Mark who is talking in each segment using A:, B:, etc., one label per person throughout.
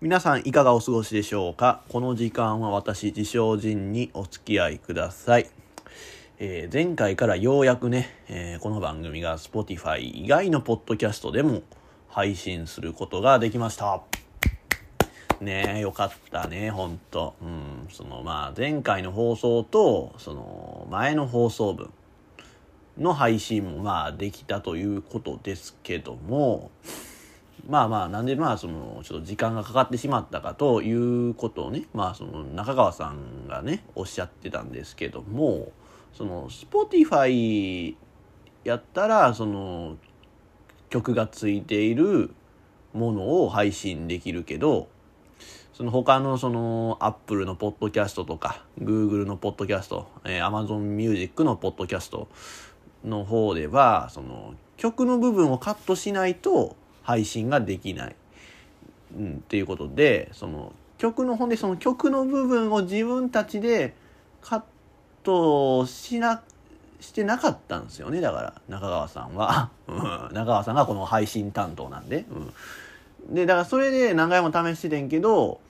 A: 皆さんいかがお過ごしでしょうか？この時間は私自称人にお付き合いください、えー、前回からようやくね、えー、この番組が Spotify 以外のポッドキャストでも配信することができました。ねえよかったねほんと。うんそのまあ前回の放送とその前の放送分の配信もまあできたということですけどもまあまあなんでまあそのちょっと時間がかかってしまったかということをねまあその中川さんがねおっしゃってたんですけどもその Spotify やったらその曲がついているものを配信できるけどその他のその Apple のポッドキャストとか Google のポッドキャスト、えー、Amazon Music のポッドキャストの方ではその曲の部分をカットしないと配信ができない、うん、っていうことでその曲の本でその曲の部分を自分たちでカットしなしてなかったんですよね。だから中川さんは、うん、中川さんがこの配信担当なんで、うん、でだからそれで何回も試しててんけど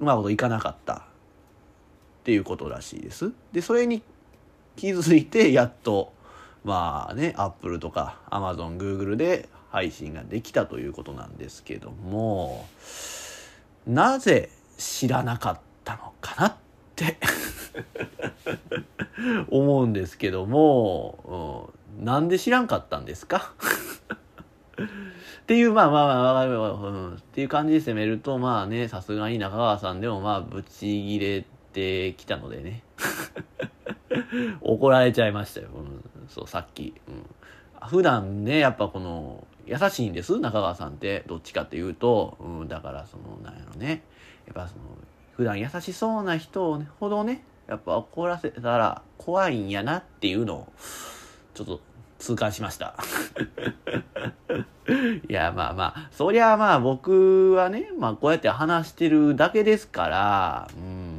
A: うまいこといかなかった。っていうことらしいです。でそれに気づいてやっとまあねアップルとかアマゾングーグルで配信ができたということなんですけどもなぜ知らなかったのかなって 思うんですけども、うん、なんで知らんかったんですか？っていうまあまあまあまあ、うん、っていう感じで攻めるとまあねさすがに中川さんでもまあブチギレてきたのでね。怒られちゃいましたよ、うん、そうさっき、うん、普段ねやっぱこの優しいんです中川さんって。どっちかっていうと、うん、だからそのなんやろね。やっぱその普段優しそうな人、ほどねやっぱ怒らせたら怖いんやなっていうのをちょっと痛感しました。いやまあまあそりゃまあ僕はね、まあ、こうやって話してるだけですからうん。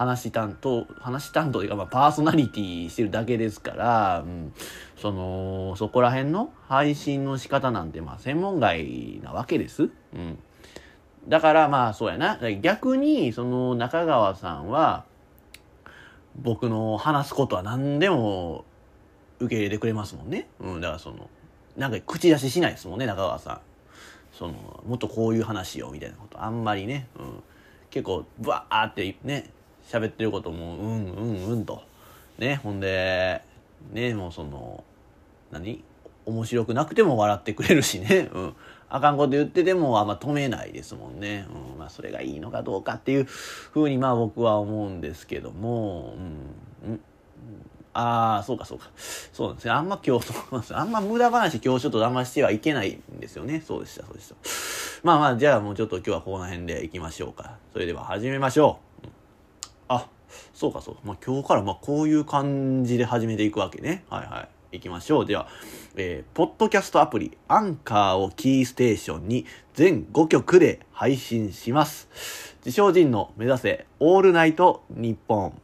A: 話担当話担当というか、まあ、パーソナリティしてるだけですから、うん、そのそこら辺の配信の仕方なんてまあ専門外なわけです。うん、だからまあそうやな逆にその中川さんは僕の話すことは何でも受け入れてくれますもんね。うん、だからそのなんか口出ししないですもんね中川さん。そのもっとこういう話よみたいなことあんまりね、うん、結構バーってね喋ってることもうんうんうんと。ねほんでねもうその何？面白くなくても笑ってくれるしね、うん、あかんこと言っててもあんま止めないですもんね、うん。まあ、それがいいのかどうかっていうふうにまあ僕は思うんですけども、うん、うん、ああそうかそうか。そうなんですねあんま今日あんま無駄話今日ちょっと騙してはいけないんですよね。そうでしたそうでした。まあまあじゃあもうちょっと今日はこの辺でいきましょうか。それでは始めましょう、そうかそうか。まあ、今日からまあこういう感じで始めていくわけね。はいはい。いきましょう。では、えー、ポッドキャストアプリ、アンカーをキーステーションに全5曲で配信します。自称人の目指せ、オールナイト日本。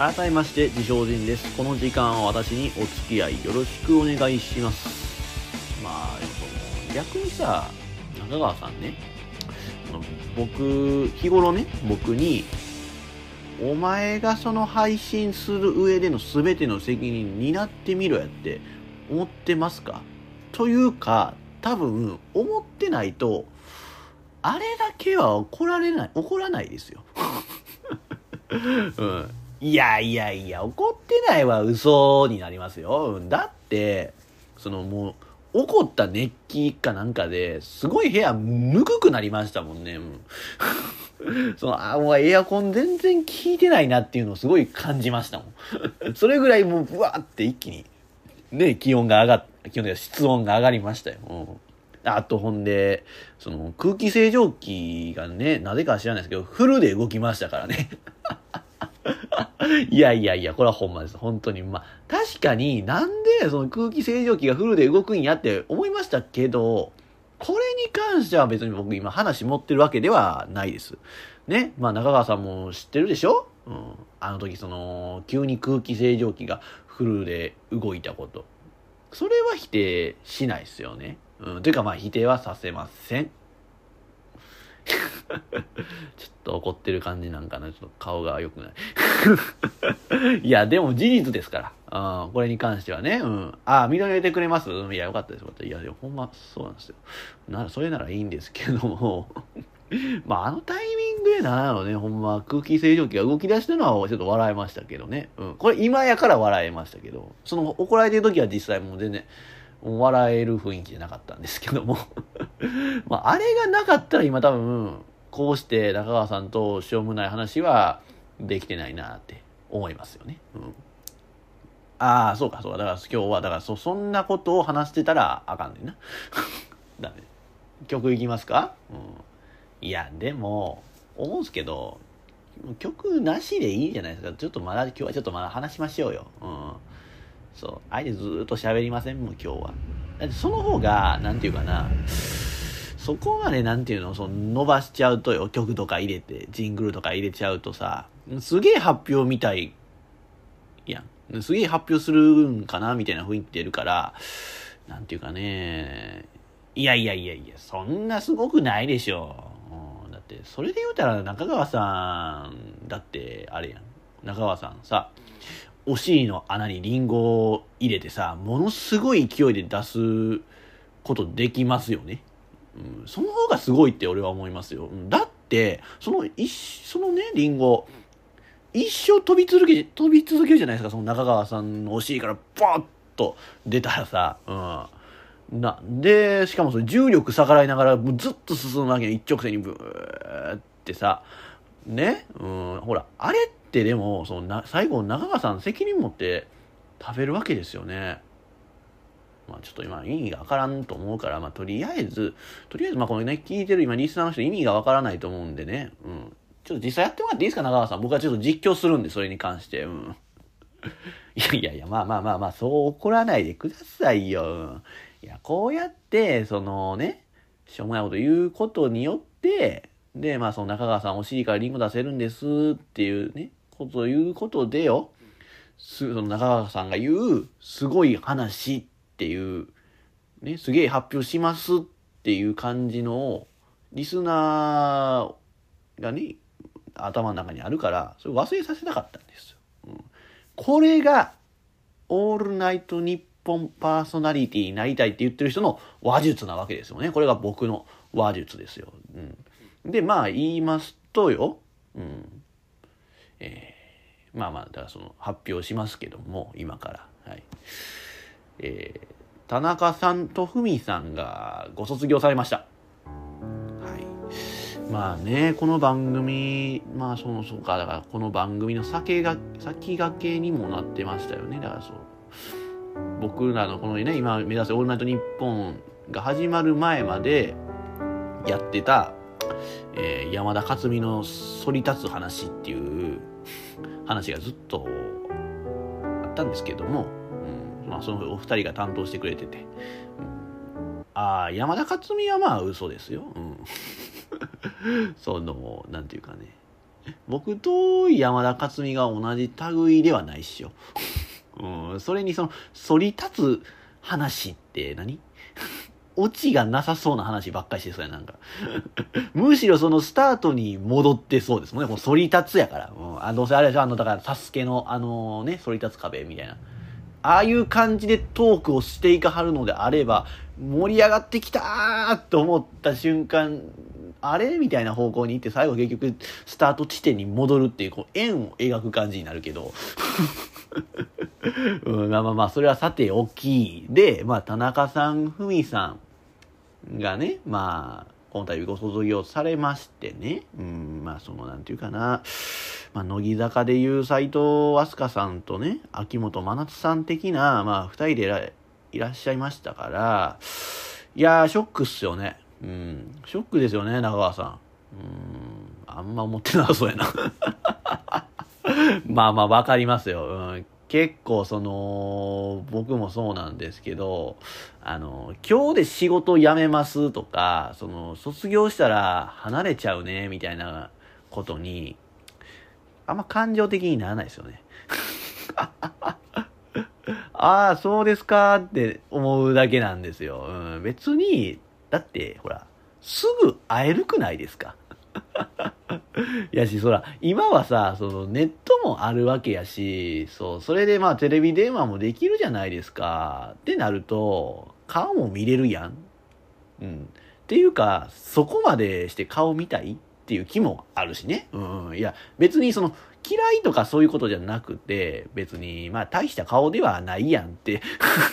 A: 改めまして自称人です。この時間は私にお付き合いよろしくお願いします。まあその逆にさ中川さんね僕日頃ね僕にお前がその配信する上での全ての責任担ってみろやって思ってますか？というか多分思ってないとあれだけは怒られない怒らないですよ。うん。いやいやいや、怒ってないは嘘になりますよ。だって、そのもう、怒った熱気かなんかですごい部屋ぬくくなりましたもんね。その、あ、もうエアコン全然効いてないなっていうのをすごい感じましたもん。それぐらいもう、ぶわーって一気に、ね、気温が上がっ、気温で室温が上がりましたよ。うんあとほんで、その空気清浄機がね、なぜか知らないですけど、フルで動きましたからね。いやいやいや、これはほんまです。本当に。まあ、確かになんでその空気清浄機がフルで動くんやって思いましたけど、これに関しては別に僕今話持ってるわけではないです。ね。まあ中川さんも知ってるでしょ？うん。あの時その、急に空気清浄機がフルで動いたこと。それは否定しないですよね。うん。というかまあ否定はさせません。ちょっと怒ってる感じなんかな。ちょっと顔が良くない いや、でも事実ですから。うん、これに関してはね。うん。あ、認めてくれます？いや、よかったです。いや、でもほんま、そうなんですよ。なら、それならいいんですけども まあ、あのタイミングでなのね、ほんま、空気清浄機が動き出したのはちょっと笑いましたけどね。うん。これ今やから笑いましたけど、その怒られてる時は実際もう全然、笑える雰囲気じゃなかったんですけども まあ、あれがなかったら今多分、こうして中川さんとしょうもない話はできてないなって思いますよね。うん。ああ、そうか、そうか。だから今日は、だからそ、そんなことを話してたらあかんねんな。ダメ。曲いきますか？うん。いや、でも、思うんすけど、曲なしでいいじゃないですか。ちょっとまだ、今日はちょっとまだ話しましょうよ。うん。そう。あえてずっと喋りませんもん、今日は。だってその方が、なんていうかな、そこまでなんていうの、その伸ばしちゃうとよ、曲とか入れて、ジングルとか入れちゃうとさ、すげえ発表みたいやん。すげえ発表するんかなみたいな雰囲気出るから、なんていうかね、いやいやいやいや、そんなすごくないでしょ。う、だって、それで言うたら中川さん、だって、あれやん。中川さんさ、お尻の穴にリンゴを入れてさ、ものすごい勢いで出すことできますよね。うん、その方がすごいって俺は思いますよ。だって、その一、そのね、リンゴ、一生飛び続け、飛び続けるじゃないですか、その中川さんのお尻からバーッと出たらさ、うん。な、で、しかもそれ重力逆らいながら、もうずっと進むわけ一直線にブーってさ、ね、うん、ほら、あれってってでも、そのな、最後中川さん責任持って食べるわけですよね。まあ、ちょっと今意味がわからんと思うから、まあ、とりあえず、とりあえず、まあ、このね、聞いてる今、リスナーの人意味がわからないと思うんでね、うん。ちょっと実際やってもらっていいですか、長川さん。僕はちょっと実況するんで、それに関して。うん。いやいやいや、まあまあまあまあ、そう怒らないでくださいよ。うん、いや、こうやって、そのね、しょうもないこと言うことによって、で、まあ、その中川さんお尻からリンゴ出せるんですっていうね、とを言うことでよ、その中川さんが言う、すごい話っていう、ね、すげえ発表しますっていう感じのリスナーがね、頭の中にあるから、それ忘れさせたかったんですよ。うん、これが、オールナイトニッポンパーソナリティになりたいって言ってる人の話術なわけですよね。これが僕の話術ですよ。うん、で、まあ言いますとよ、うん、えー、まあまあ、だからその発表しますけども、今から。はい。えー、田中さんとふみさんがご卒業されました。はい。まあね、この番組、まあその、そうか、だからこの番組の先が、先駆けにもなってましたよね。だからそう。僕らのこのね、今目指すオールナイトニッポンが始まる前までやってた、えー、山田勝美の反り立つ話っていう話がずっとあったんですけども、うんまあ、そのお二人が担当してくれてて、うん、ああ山田勝美はまあ嘘ですよ、うん、そのなんていうかね。僕と山田勝美が同じ類ではないっしょ、うん、それにその反り立つ話って何？オチがなさそうな話ばっかりしてそうやなんか むしろそのスタートに戻ってそうですもんね。この反り立つやから。うん、あどうせあれでしょあの、だから、サスケのあのね、反り立つ壁みたいな。ああいう感じでトークをしていかはるのであれば、盛り上がってきたーと思った瞬間、あれみたいな方向に行って最後結局スタート地点に戻るっていうこう円を描く感じになるけど、うん、まあまあまあそれはさておきで、まあ田中さん、ふみさんがね、まあこの度ご卒業されましてね、うん、まあそのなんていうかな、まあ、乃木坂でいう斎藤飛鳥さんとね、秋元真夏さん的な、まあ二人でいらっしゃいましたから、いやー、ショックっすよね。うん、ショックですよね、中川さん。うん、あんま思ってなそうやな。まあまあわかりますよ。うん結構その、僕もそうなんですけど、あの、今日で仕事辞めますとか、その、卒業したら離れちゃうね、みたいなことに、あんま感情的にならないですよね。あ あ、そうですかって思うだけなんですよ。うん、別に、だって、ほら、すぐ会えるくないですか？やし、そら、今はさ、そのネットもあるわけやし、そう、それでまあテレビ電話もできるじゃないですか。ってなると、顔も見れるやん。うん。っていうか、そこまでして顔見たい？っていう気もあるしね。うん。いや、別にその、嫌いとかそういうことじゃなくて、別に、まあ大した顔ではないやんって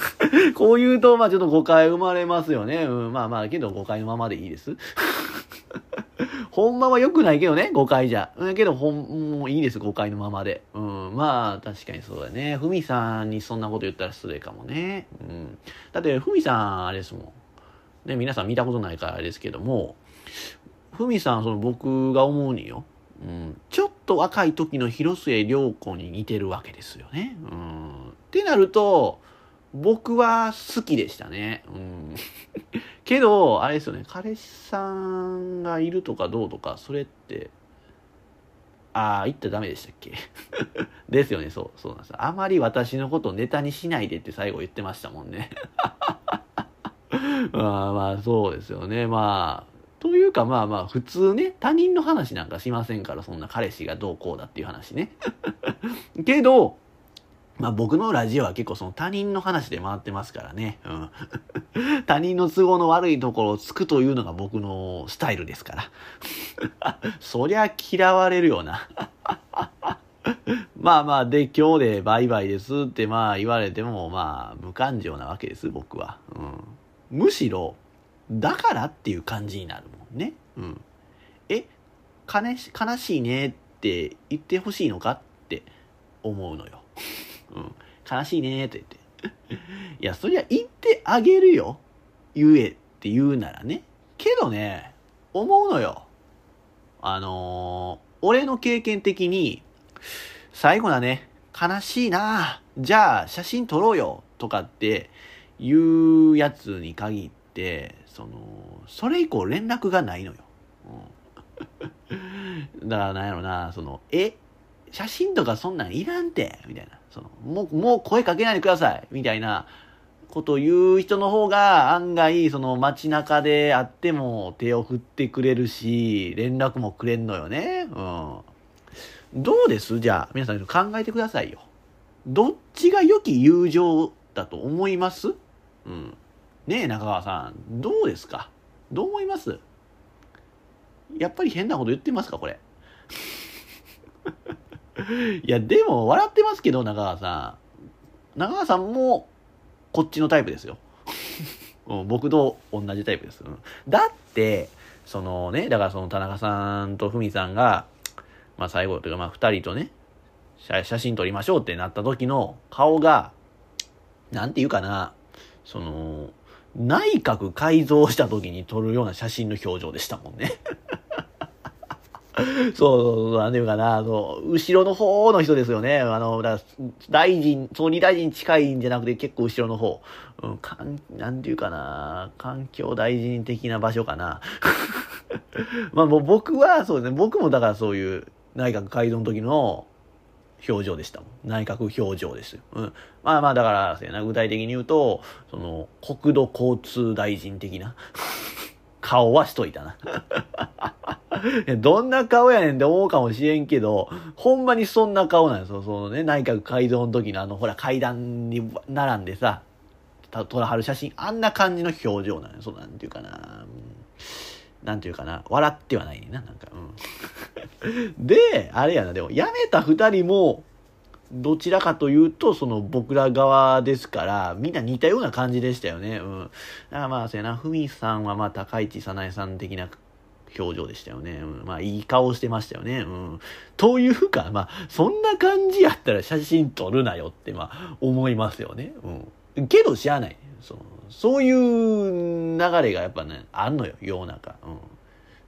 A: こう言うと、まあちょっと誤解生まれますよね。うん、まあまあ、けど誤解のままでいいです。ほんまは良くないけどね、誤解じゃ。うん、けど、ほん、もういいです、誤解のままで。うん、まあ、確かにそうだね。ふみさんにそんなこと言ったら失礼かもね。うん。だって、ふみさん、あれですもん。ね、皆さん見たことないからあれですけども、ふみさん、その僕が思うによ。うん、ちょっと若い時の広末涼子に似てるわけですよね。うん、ってなると、僕は好きでしたね。うん、けど、あれですよね、彼氏さんがいるとかどうとか、それって、ああ、言ったらダメでしたっけ？ですよね、そう、そうなんです。あまり私のことネタにしないでって最後言ってましたもんね。まあまあ、そうですよね。まあ、というかまあまあ普通ね、他人の話なんかしませんから、そんな彼氏がどうこうだっていう話ね。けど、まあ僕のラジオは結構その他人の話で回ってますからね。うん、他人の都合の悪いところをつくというのが僕のスタイルですから。そりゃ嫌われるよな。まあまあ、で、今日でバイバイですってまあ言われても、まあ無感情なわけです、僕は。うん、むしろ、だからっていう感じになるもんね。うん。え、悲し悲しいねって言ってほしいのかって思うのよ。うん。悲しいねって言って。いや、そりゃ言ってあげるよ。言えって言うならね。けどね、思うのよ。あのー、俺の経験的に、最後だね、悲しいなじゃあ写真撮ろうよとかって言うやつに限って、その、それ以降連絡がないのよ。うん、だからなんやろな、その、え、写真とかそんなんいらんて、みたいな。その、もう、もう声かけないでください、みたいなことを言う人の方が案外、その街中で会っても手を振ってくれるし、連絡もくれんのよね。うん。どうです？じゃあ、皆さん考えてくださいよ。どっちが良き友情だと思います？うん。ねえ、中川さん、どうですか？どう思います？やっぱり変なこと言ってますかこれ？いや、でも、笑ってますけど、中川さん。中川さんも、こっちのタイプですよ。うん、僕と同じタイプです。うん、だって、そのね、だからその田中さんとふみさんが、まあ最後というか、まあ二人とね、写真撮りましょうってなった時の顔が、なんていうかな、その、内閣改造した時に撮るような写真の表情でしたもんね。そうそうそう、なんていうかな、そう、後ろの方の人ですよね。あの、だ大臣、総理大臣近いんじゃなくて結構後ろの方。うん、かん、なんていうかな、環境大臣的な場所かな。まあもう僕はそうですね、僕もだからそういう内閣改造の時の表情でしたもん。内閣表情です。うん。まあまあ、だから、具体的に言うと、その、国土交通大臣的な 顔はしといたな どんな顔やねんって思うかもしれんけど、ほんまにそんな顔なんですよ。そのね、内閣改造の時のあの、ほら、階段に並んでさ、撮らはる写真、あんな感じの表情なのよ。そうなんていうかな。なんていうかな。笑ってはないねな、なんか。うん。で、あれやな、でも、辞めた二人も、どちらかというと、その僕ら側ですから、みんな似たような感じでしたよね。うん。だからまあ、そうやな、ふみさんはまあ、高市早苗さん的な表情でしたよね。うん。まあ、いい顔してましたよね。うん。というか、まあ、そんな感じやったら写真撮るなよって、まあ、思いますよね。うん。けど、知らない。その、そういう流れがやっぱね、あんのよ、世の中。うん。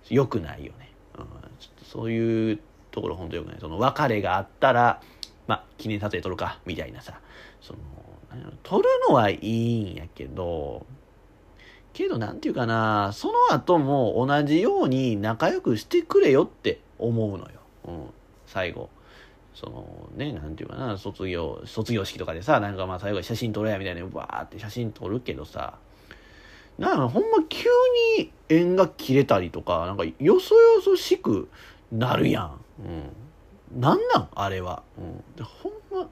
A: 良くないよね。うん。ちょっとそういうところ本当良くない。その、別れがあったら、まあ、記念撮影撮るか、みたいなさ、その、撮るのはいいんやけど、けどなんていうかな、その後も同じように仲良くしてくれよって思うのよ。うん、最後。そのね、なんていうかな、卒業、卒業式とかでさ、なんかまあ最後写真撮れやみたいにバーって写真撮るけどさ、なんかほんま急に縁が切れたりとか、なんかよそよそしくなるやん。うん。なんなん？あれは。うん。で、ほんま、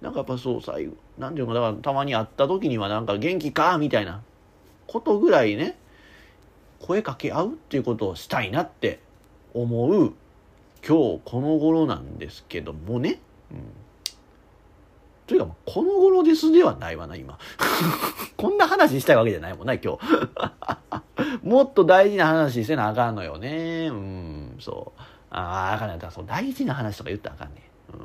A: なんかやっぱそう最後、なんていうのだからたまに会った時にはなんか元気かみたいなことぐらいね、声かけ合うっていうことをしたいなって思う今日この頃なんですけどもね。うん。というか、この頃ですではないわな、今。こんな話したいわけじゃないもんな、今日。もっと大事な話せなあかんのよね。うん、そう。ああ、あかんねだそう大事な話とか言ったらあかんね。うん、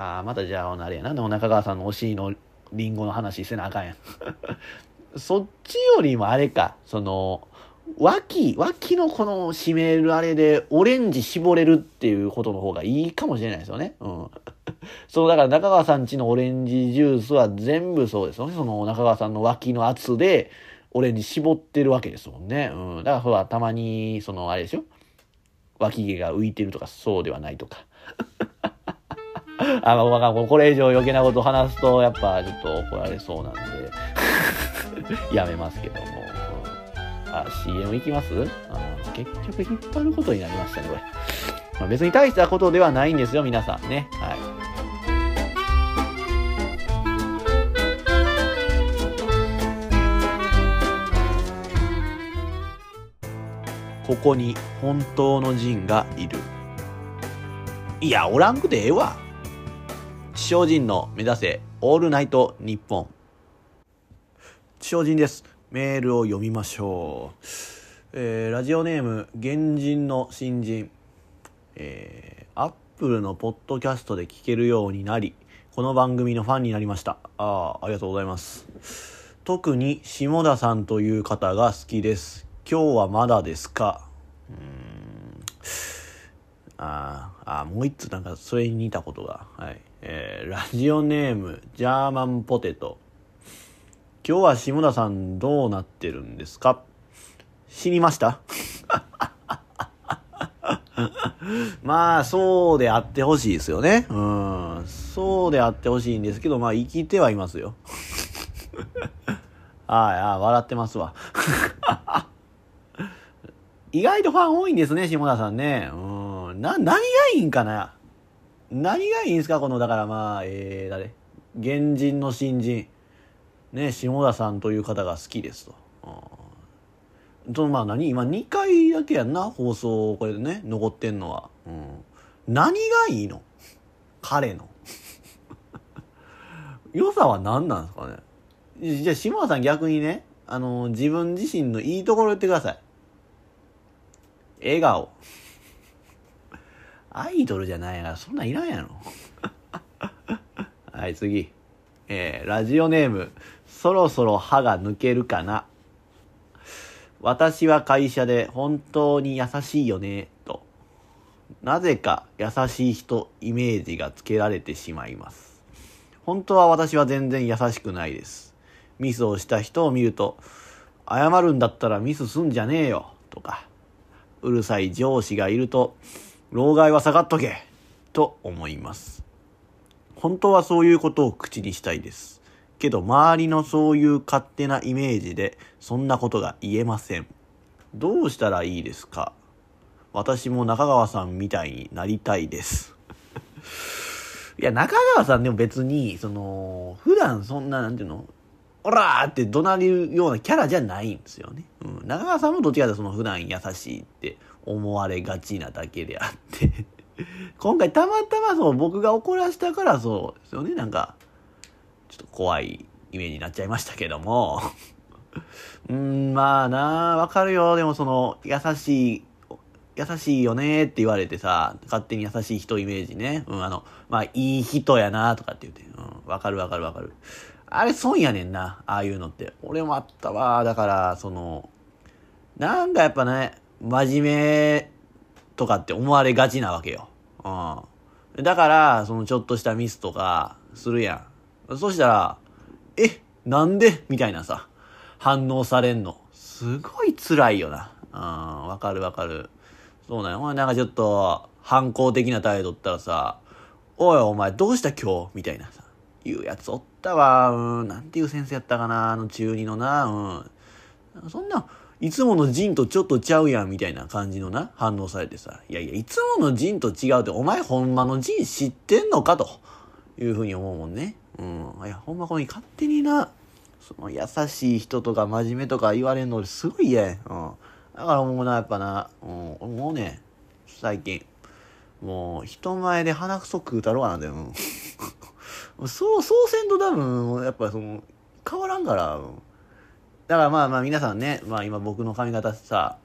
A: ああ、またじゃあ、あれやな、中川さんのお尻のリンゴの話せなあかんやん。そっちよりもあれか、その、脇、脇のこの締めるあれでオレンジ絞れるっていうことの方がいいかもしれないですよね。うん。そう、だから中川さんちのオレンジジュースは全部そうですよね。その中川さんの脇の圧でオレンジ絞ってるわけですもんね。うん。だからほら、たまに、そのあれですよ。脇毛が浮いてるとかそうではないとか。あ、まあ、これ以上余計なこと話すと、やっぱちょっと怒られそうなんで やめますけども。あ、CM いきます？あ結局引っ張ることになりましたね、これ。まあ、別に大したことではないんですよ、皆さんね。はい。ここに本当の人がいる。いや、おらんくてええわ。地上人の目指せオールナイト日本。地上人です。メールを読みましょう。えー、ラジオネーム、原人の新人。えー、アップルのポッドキャストで聞けるようになり、この番組のファンになりました。ああ、ありがとうございます。特に下田さんという方が好きです。今日はまだですか？うんああ、もう一つなんかそれに似たことが。はい。えー、ラジオネーム、ジャーマンポテト。今日は下田さんどうなってるんですか？死にました？まあ、そうであってほしいですよね。うん。そうであってほしいんですけど、まあ、生きてはいますよ。はい、あ笑ってますわ。意外とファン多いんですね、下田さんね。うん。な、何がいいんかな？何がいいんすか？この、だからまあ、えー、誰？原人の新人。ね、下田さんという方が好きですと。そのまあ何？今2回だけやんな？放送これでね残ってんのは、うん、何がいいの？彼の。良さは何なんですかね？じゃあ下田さん逆にねあの自分自身のいいところ言ってください。笑顔アイドルじゃないからそんなんいらんやろ はい次えー、ラジオネームそろそろ歯が抜けるかな。私は会社で本当に優しいよね、と。なぜか優しい人イメージがつけられてしまいます。本当は私は全然優しくないです。ミスをした人を見ると、謝るんだったらミスすんじゃねえよ、とか。うるさい上司がいると、老害は下がっとけ、と思います。本当はそういうことを口にしたいです。けど周りのそういう勝手なイメージでそんなことが言えません。どうしたらいいですか？私も中川さんみたいになりたいです。いや、中川さんでも別に、その、普段そんな、なんていうの、オラーって怒鳴るようなキャラじゃないんですよね。うん。中川さんもどっちかというとその普段優しいって思われがちなだけであって 今回たまたまそう僕が怒らしたからそうですよね。なんか、ちょっと怖いイメージになっちゃいましたけども うん、まあなわかるよ。でもその、優しい、優しいよねって言われてさ、勝手に優しい人イメージね。うん、あの、まあ、いい人やなとかって言って、うん、わかるわかるわかる。あれ損やねんな、ああいうのって。俺もあったわ。だから、その、なんかやっぱね、真面目とかって思われがちなわけよ。うん。だから、そのちょっとしたミスとかするやん。そしたら、え、なんで？みたいなさ、反応されんの。すごい辛いよな。うん、わかるわかる。そうなんよ。なんかちょっと、反抗的な態度ったらさ、おいお前どうした今日？みたいなさ、言うやつおったわ。うん、なんていう先生やったかな、あの中二のな、うん。そんな、いつものジンとちょっとちゃうやんみたいな感じのな、反応されてさ、いやいや、いつものジンと違うって、お前ほんまのジン知ってんのかというふうに思うもんね。うん。いや、ほんまこの勝手にな、その優しい人とか真面目とか言われるのすごい嫌や。うん。だからもうな、やっぱな、うん、もうね、最近、もう人前で鼻くそ食うたろうなんだよ。うん、そう、そうせんと多分、やっぱその、変わらんから、だからまあまあ皆さんね、まあ今僕の髪型さ、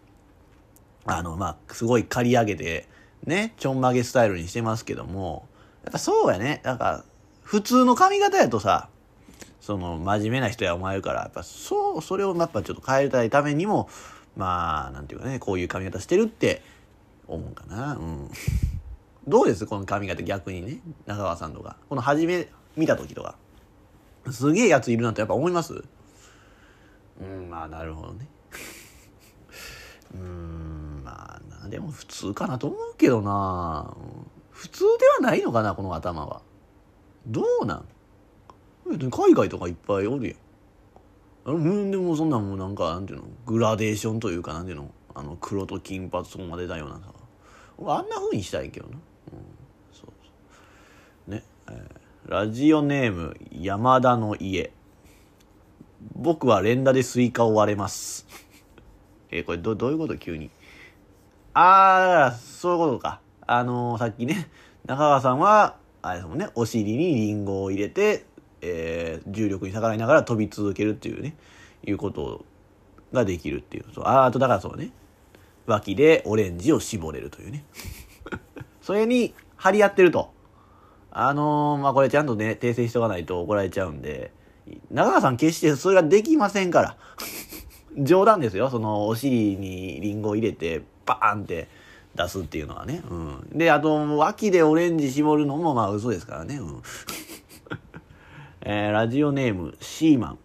A: あのまあすごい刈り上げて、ね、ちょんまげスタイルにしてますけども、やっぱそうやね。なんか、普通の髪型やとさ、その真面目な人や思えるから、やっぱそう、それをやっぱちょっと変えたいためにも、まあ、なんていうかね、こういう髪型してるって思うかな。うん。どうです？この髪型逆にね。中川さんとか。この初め見た時とか。すげえやついるなとやっぱ思います？うんまあなるほどね。うんまあなでも普通かなと思うけどな。普通ではないのかなこの頭は。どうなん？海外とかいっぱいおるやん。あれでもそんなもんなんかなんていうの？グラデーションというかなんていうの？あの黒と金髪とかまでだようなさ。あんな風にしたいけどな、うん、そうそう。ね、えー、ラジオネーム山田の家僕は連打でスイカを割れます。えこれど、どういうこと？急に。あー、そういうことか。あのー、さっきね、中川さんは、あれですもんね、お尻にリンゴを入れて、えー、重力に逆らいながら飛び続けるっていうね、いうことができるっていう。そうああとだからそうね、脇でオレンジを絞れるというね。それに張り合ってると。あのー、まあ、これちゃんとね、訂正しとかないと怒られちゃうんで、中川さん決してそれができませんから。冗談ですよ。そのお尻にリンゴを入れてバーンって出すっていうのはね。うん。で、あと脇でオレンジ絞るのもまあ嘘ですからね。うん。えー、ラジオネームシーマン。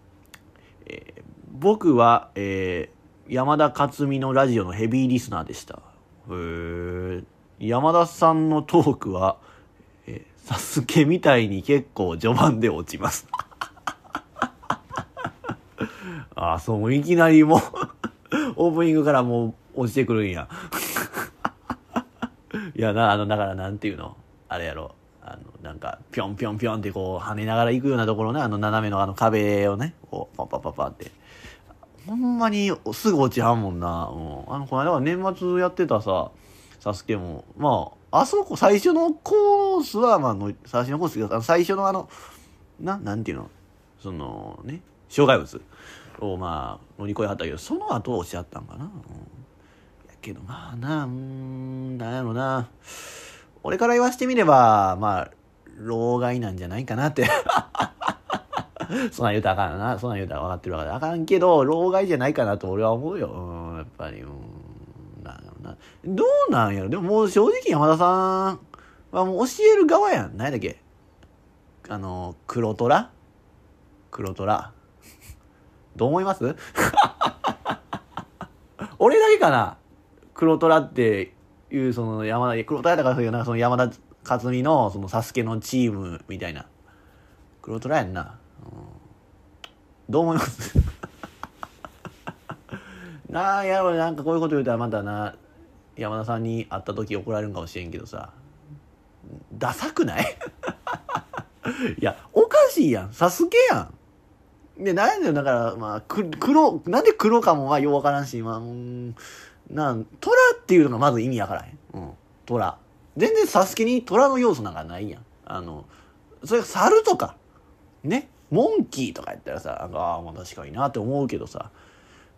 A: えー、僕は、えー、山田勝美のラジオのヘビーリスナーでした。へー山田さんのトークは、サスケみたいに結構序盤で落ちます。あ、そう、もういきなりもうオープニングからもう落ちてくるんや。いやな、あの、だからなんていうの？あれやろ。あの、なんか、ぴょんぴょんぴょんってこう、跳ねながら行くようなところね、あの斜めのあの壁をね、こう、パンパンパンパンって。ほんまにすぐ落ちはんもんな。うん。あの、この間は年末やってたさ、サスケも、まあ、あそこ、最初のコースは、まあの、最初のコースが、最初のあの、な、なんていうの？そのね、障害物。をまあ乗り越えはったけどその後おっしゃったんかな、うん、やけどまあなうんなんやろな。俺から言わしてみればまあ老害なんじゃないかなって。そんなん言うたらあかんな。そんなん言うたら分かってるわけで。あかんけど老害じゃないかなと俺は思うよ、うん、やっぱりうん。どうなんやろ？でももう正直山田さんはもう教える側やん。何やだっけ？あの黒虎？黒虎？どう思います？俺だけかな？黒虎っていうその山田、黒虎やったからそういうな、その山田勝美のそのサスケのチームみたいな。黒虎やんな。うん、どう思います？なあ、やろ、なんかこういうこと言うたらまたな、山田さんに会った時怒られるかもしれんけどさ、ダサくない？いや、おかしいやん。サスケやん。で、なんだよ、だから、まあ、く、黒、なんで黒かもまあようわからんし、まあ、うん、なん、虎っていうのがまず意味わからへん。うん、虎。全然サスケに虎の要素なんかないやん。あの、それが猿とか、ね、モンキーとかやったらさ、ああ、まあ確かになって思うけどさ、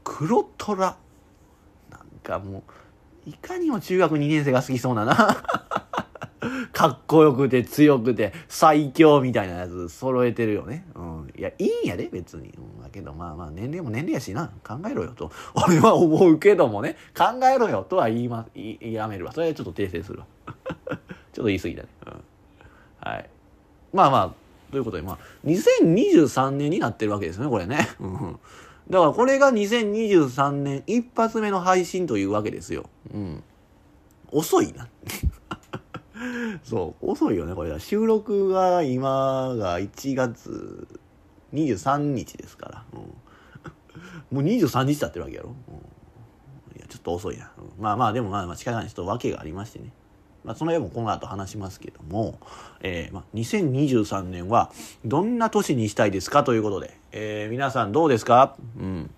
A: 黒虎。なんかもう、いかにも中学2年生が好きそうなな。かっこよくて強くて最強みたいなやつ揃えてるよね。うん。いや、いいんやで、別に。うん、だけど、まあまあ、年齢も年齢やしな。考えろよと。俺は思うけどもね。考えろよとは言いま、言やめるわ。それはちょっと訂正するわ。ちょっと言い過ぎだね。うん。はい。まあまあ、ということで、まあ、2023年になってるわけですね、これね。うん。だからこれが2023年一発目の配信というわけですよ。うん。遅いな。そう、遅いよね、これ。収録が今が1月23日ですから。うん、もう23日経ってるわけやろ。うん、いや、ちょっと遅いな。うん、まあまあ、でもまあ、まあ、近いにちょっと訳がありましてね。まあ、その辺もこの後話しますけども、えー、まあ、2023年はどんな年にしたいですかということで、えー、皆さんどうですか？うん。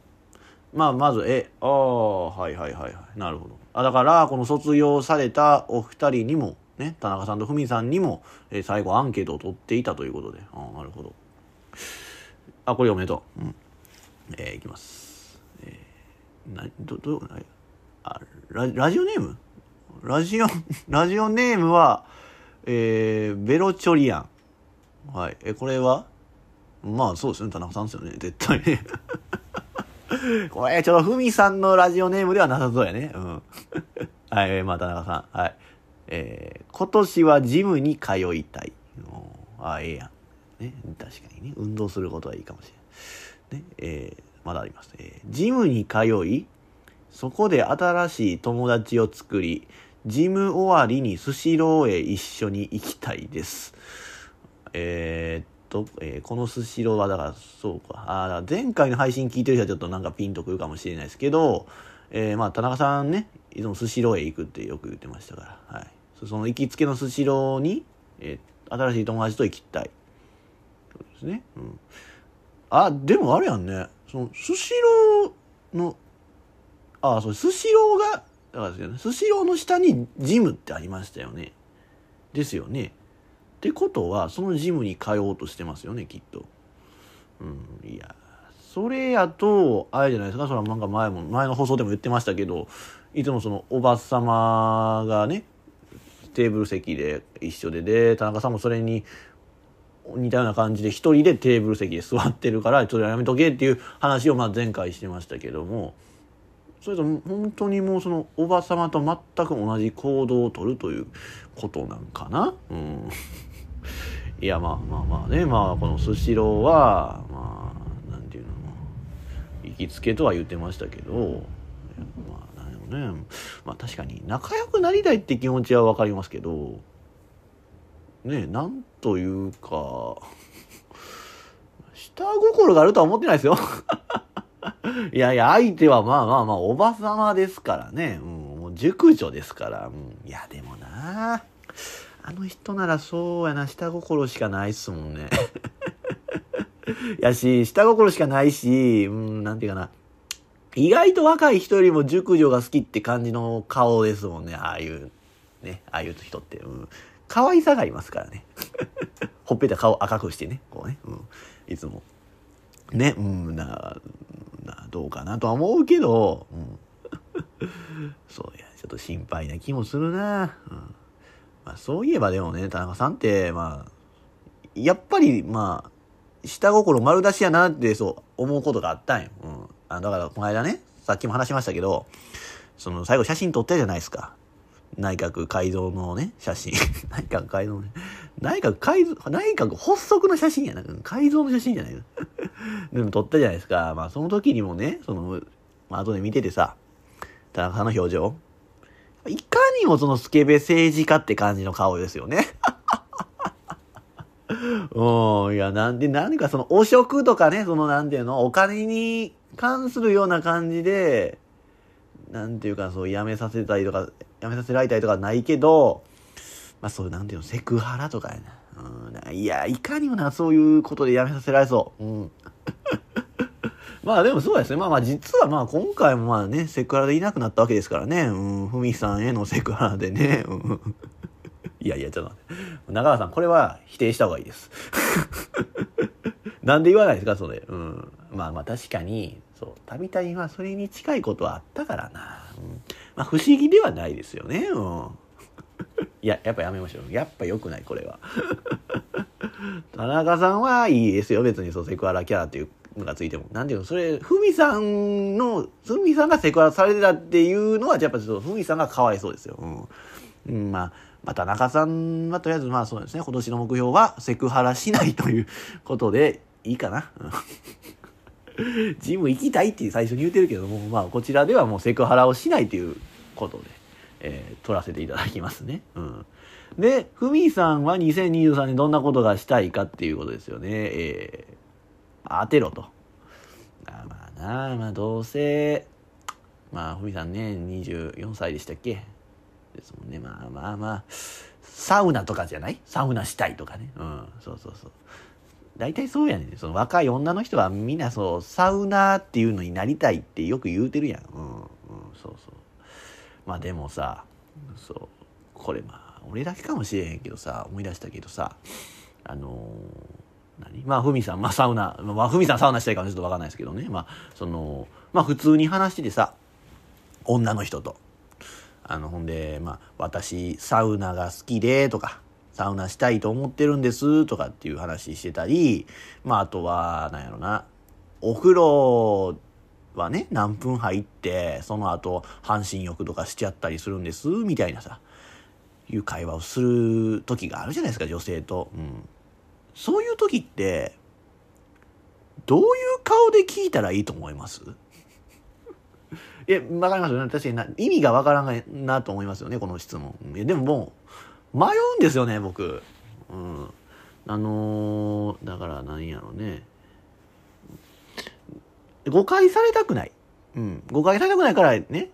A: まあ、まず、え、ああ、はいはいはいはい。なるほど。あ、だから、この卒業されたお二人にも、ね、田中さんとふみさんにも、えー、最後アンケートを取っていたということで。ああ、なるほど。あ、これおめでとう。うん。えー、いきます。えー、な、ど、ど、あ、ララジオネーム？ラジオ、ラジオネームは、えー、ベロチョリアン。はい。え、これは？まあそうですね、田中さんですよね、絶対ね。これ、ちょっとふみさんのラジオネームではなさそうやね。うん。はい、まあ田中さん。はい。えー、今年はジムに通いたい。ああ、ええやん。ね、確かにね、運動することはいいかもしれない。ね、えー、まだあります。えー、ジムに通い、そこで新しい友達を作り、ジム終わりにスシローへ一緒に行きたいです。えー、っと、えー、このスシローはだからそうか。あ前回の配信聞いてる人はちょっとなんかピンとくるかもしれないですけど、えー、まあ田中さんね、いつもスシローへ行くってよく言ってましたから、はい。その行きつけのスシローに、え、新しい友達と行きたい。そうですね。うん。あ、でもあれやんね。その、スシローの、あ、そう、スシローが、だからですよね、スシローの下にジムってありましたよね。ですよね。ってことは、そのジムに通おうとしてますよね、きっと。うん、いや、それやと、あれじゃないですか、それはなんか前も、前の放送でも言ってましたけど、いつもそのおばさまがね、テーブル席で一緒で、で、田中さんもそれに似たような感じで一人でテーブル席で座ってるから、ちょっとやめとけっていう話をまあ前回してましたけども、それと本当にもうそのおばさまと全く同じ行動をとるということなんかな？うん。いやまあまあまあね。まあこのスシローはまあなんていうの。行きつけとは言ってましたけど。まあなんね。まあ確かに仲良くなりたいって気持ちは分かりますけど。ねなんというか下心があるとは思ってないですよ。いやいや、相手はまあまあまあ、おばさまですからね。うん、もう熟女ですから。うん、いや、でもなあの人ならそうやな、下心しかないっすもんね。やし、下心しかないし、うん、なんていうかな。意外と若い人よりも熟女が好きって感じの顔ですもんね、ああいう、ね、ああいう人って。うん。可愛さがありますからね。ほっぺた顔赤くしてね、こうね、うん。いつも。ね、うん、な、などうかなとは思うけど、うん、そういやちょっと心配な気もするな、うん。まあ、そういえばでもね田中さんってまあやっぱりまあ下心丸出しやなってそう思うことがあったんよ、うん、あだからこの間ねさっきも話しましたけどその最後写真撮ったじゃないですか。内閣改造のね、写真。内閣改造のね。内閣改造、内閣発足の写真やな。改造の写真じゃないの。でも撮ったじゃないですか。まあその時にもね、その、まあ後で見ててさ、田中さんの表情。いかにもそのスケベ政治家って感じの顔ですよね。うん、いや、なんで、何かその汚職とかね、そのなんていうの、お金に関するような感じで、なんていうか、そう、やめさせたりとか、やめさせられたりとかないけど、まあそう、なんていうの、セクハラとかやな。うん、いや、いかにもな、そういうことでやめさせられそう。うん。まあでもそうですね。まあまあ実はまあ今回もまあね、セクハラでいなくなったわけですからね。うん、ふみさんへのセクハラでね。うん。いやいや、ちょっと待って。中川さん、これは否定した方がいいです。なんで言わないですか、それ。うん。まあまあ確かに、そう、たびたびまあそれに近いことはあったからな。うん、まあ不思議ではないですよね。うん。や、やっぱやめましょう。やっぱ良くない、これは。田中さんはいいですよ。別にそう、セクハラキャラっていうのがついても。なんていうの、それ、ふみさんの、ふみさんがセクハラされてたっていうのは、やっぱちょっとふみさんがかわいそうですよ。うん。うん、まあ、まあ、田中さんはとりあえずまあそうですね、今年の目標はセクハラしないということでいいかな。ジム行きたいって最初に言うてるけども、まあこちらではもうセクハラをしないということで。えー、撮らせていただきますね。うん。で、ふみさんは2023年どんなことがしたいかっていうことですよね。えー、当てろと。あまあなあ、まあどうせ、まあふみさんね、24歳でしたっけ？ですもんね。まあまあまあ、サウナとかじゃない？サウナしたいとかね。うん、そうそうそう。大体そうやねん。その若い女の人はみんなそう、サウナーっていうのになりたいってよく言うてるやん。うん、うん、そうそう。まあでもさ、そう、これまあ、俺だけかもしれへんけどさ、思い出したけどさ、あのー、何？まあ、ふみさん、まあ、サウナ、まあ、ふみさんサウナしたいかもちょっとわかんないですけどね。まあ、その、まあ、普通に話しててさ、女の人と。あの、ほんで、まあ、私、サウナが好きで、とか、サウナしたいと思ってるんです、とかっていう話してたり、まあ、あとは、なんやろな、お風呂はね、何分入って、その後、半身浴とかしちゃったりするんです、みたいなさ、いう会話をする時があるじゃないですか、女性と。うん。そういう時って、どういう顔で聞いたらいいと思います？いや、わかりますよね。確かにな、意味がわからないなと思いますよね、この質問。いや、でももう、迷うんですよね、僕。うん。あのー、だからなんやろうね。誤解されたくない。うん。誤解されたくないからね、